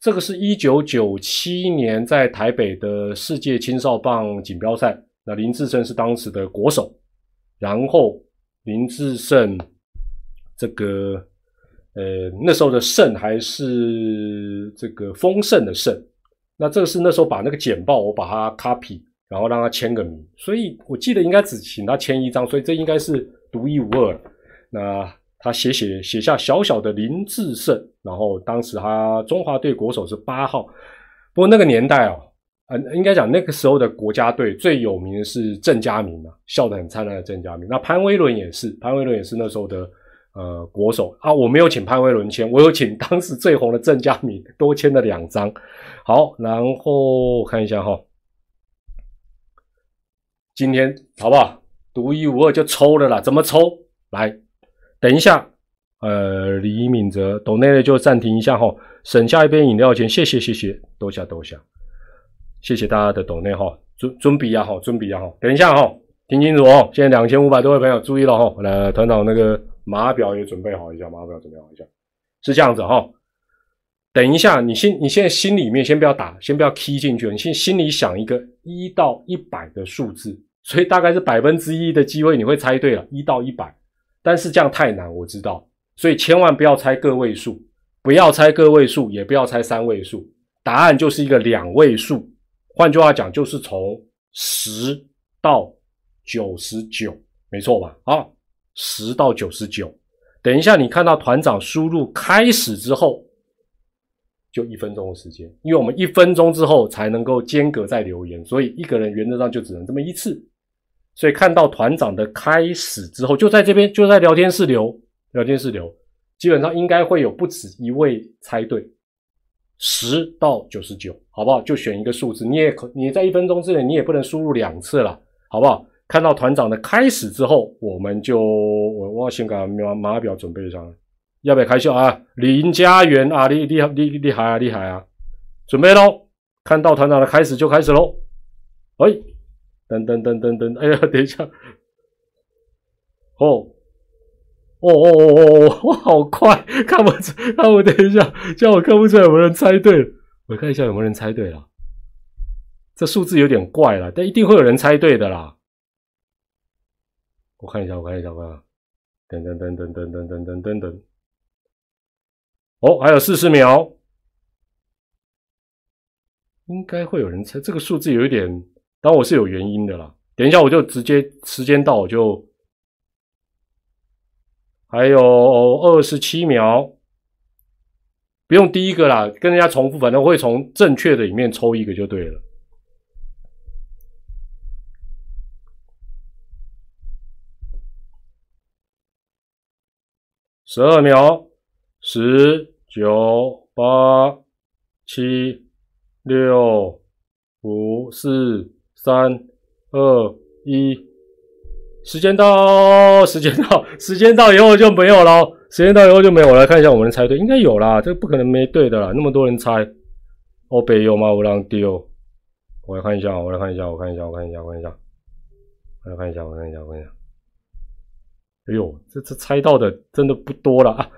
这个是一九九七年在台北的世界青少棒锦标赛，那林志胜是当时的国手。然后林志胜这个呃那时候的胜还是这个丰盛的盛。那这个是那时候把那个简报我把它 copy，然后让他签个名。所以我记得应该只请他签一张，所以这应该是。独一无二，那他写写写下小小的林志胜，然后当时他中华队国手是八号，不过那个年代哦，呃，应该讲那个时候的国家队最有名的是郑家明嘛，笑得很灿烂的郑家明。那潘威伦也是，潘威伦也是那时候的呃国手啊。我没有请潘威伦签，我有请当时最红的郑家明多签了两张。好，然后看一下哈，今天好不好？独一无二就抽了啦，怎么抽？来，等一下，呃，李敏哲，抖内内就暂停一下哈，省下一杯饮料钱，谢谢谢谢，多谢多谢，谢谢大家的抖内哈，尊尊比呀哈，尊比呀哈，等一下哈，听清楚哦，现在两千五百多位朋友注意了哈，来团长那个码表也准备好一下，码表准备好一下，是这样子哈，等一下，你心你现在心里面先不要打，先不要 key 进去，你先心里想一个一到一百的数字。所以大概是百分之一的机会你会猜对了，一到一百，但是这样太难，我知道，所以千万不要猜个位数，不要猜个位数，也不要猜三位数，答案就是一个两位数。换句话讲，就是从十到九十九，没错吧？啊，十到九十九。等一下，你看到团长输入开始之后，就一分钟的时间，因为我们一分钟之后才能够间隔再留言，所以一个人原则上就只能这么一次。所以看到团长的开始之后，就在这边，就在聊天室留，聊天室留，基本上应该会有不止一位猜对，十到九十九，好不好？就选一个数字，你也可，你在一分钟之内，你也不能输入两次了，好不好？看到团长的开始之后，我们就我我要先把码码表准备上，要不要开笑啊？林家园啊，厉厉厉厉害啊，厉害啊！准备喽，看到团长的开始就开始喽，哎。噔噔噔噔噔！哎呀，等一下，哦，哦哦哦哦哦，哇，好快，看不出，看我等一下，叫我看不出来有没有人猜对，我看一下有没有人猜对了。这数字有点怪了，但一定会有人猜对的啦。我看一下，我看一下，我看，等等等等等等等等等等。哦，还有四十秒，应该会有人猜。这个数字有一点，那我是有原因的啦。等一下我就直接时间到我就，还有二十七秒，不用第一个啦，跟人家重复，反正我会从正确的里面抽一个就对了。十二秒，十九八七六五四三二一，时间到，时间到，时间到以后就没有了。时间到以后就没有我来。看一下我们猜对，应该有啦，这不可能没对的啦，那么多人猜。哦，北有吗？我让丢。我来看一下，我来看一下，我看一下，我看一下，我看一下，我来看一下，我看一下，我看一下。哎呦，这这猜到的真的不多了啊！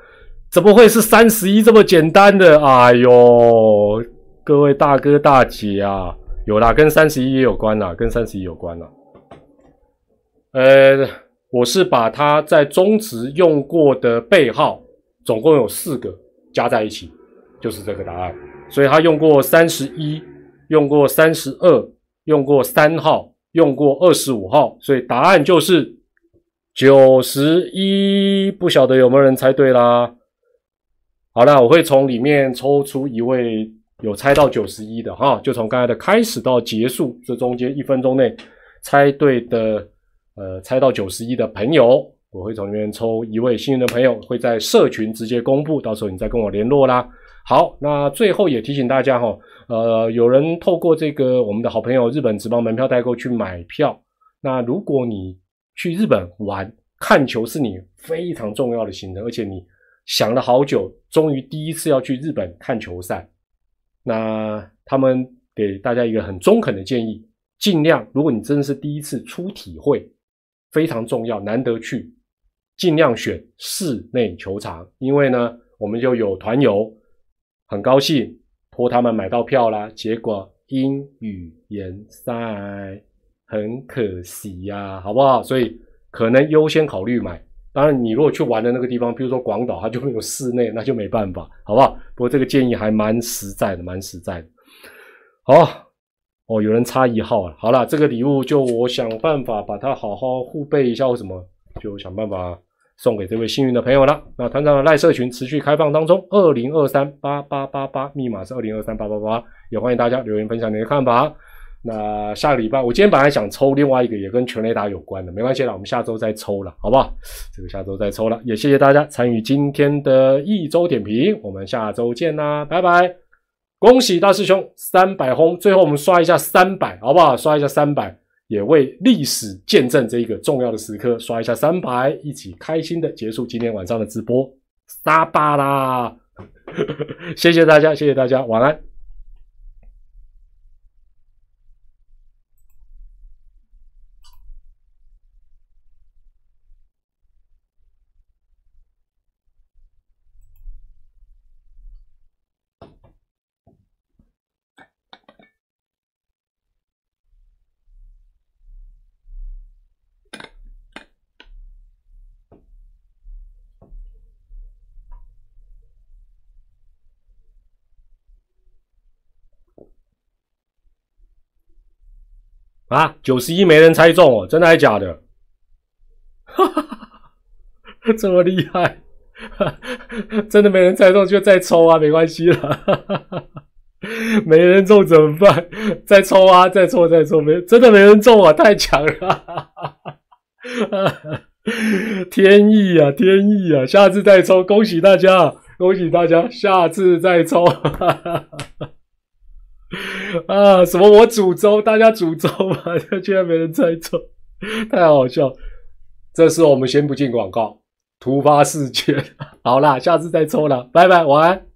怎么会是三十一这么简单的？哎呦，各位大哥大姐啊，有啦，跟三十一也有关啦，跟三十一有关啦。呃，我是把他在中职用过的背号，总共有四个加在一起，就是这个答案。所以他用过三十一，用过三十二，用过三号，用过二十五号，所以答案就是。九十一，不晓得有没有人猜对啦？好了，我会从里面抽出一位有猜到九十一的哈，就从刚才的开始到结束这中间一分钟内猜对的，呃，猜到九十一的朋友，我会从里面抽一位幸运的朋友，会在社群直接公布，到时候你再跟我联络啦。好，那最后也提醒大家哈，呃，有人透过这个我们的好朋友日本职棒门票代购去买票，那如果你去日本玩看球是你非常重要的行程，而且你想了好久，终于第一次要去日本看球赛。那他们给大家一个很中肯的建议：尽量，如果你真的是第一次初体会，非常重要，难得去，尽量选室内球场，因为呢，我们就有团友很高兴托他们买到票啦，结果阴雨延赛。很可惜呀，好不好？所以可能优先考虑买。当然，你如果去玩的那个地方，比如说广岛，它就会有室内，那就没办法，好不好？不过这个建议还蛮实在的，蛮实在的。好，哦，有人差一号了。好了，这个礼物就我想办法把它好好互备一下，或什么，就想办法送给这位幸运的朋友了。那团长的赖社群持续开放当中，二零二三八八八八，密码是二零二三八八八，也欢迎大家留言分享你的看法。那下个礼拜，我今天本来想抽另外一个也跟全雷达有关的，没关系了，我们下周再抽了，好不好？这个下周再抽了，也谢谢大家参与今天的一周点评，我们下周见啦，拜拜！恭喜大师兄三百轰，最后我们刷一下三百，好不好？刷一下三百，也为历史见证这一个重要的时刻，刷一下三百，一起开心的结束今天晚上的直播，撒巴啦！谢谢大家，谢谢大家，晚安。啊，九十一没人猜中哦，真的还是假的？哈哈哈，这么厉害，真的没人猜中就再抽啊，没关系了。没人中怎么办？再抽啊，再抽，再抽，没真的没人中啊，太强了！天意啊，天意啊，下次再抽，恭喜大家，恭喜大家，下次再抽。啊！什么？我煮粥，大家煮粥嘛，居然没人猜中，太好笑。这是我们先不进广告，突发事件。好啦，下次再抽了，拜拜，晚安。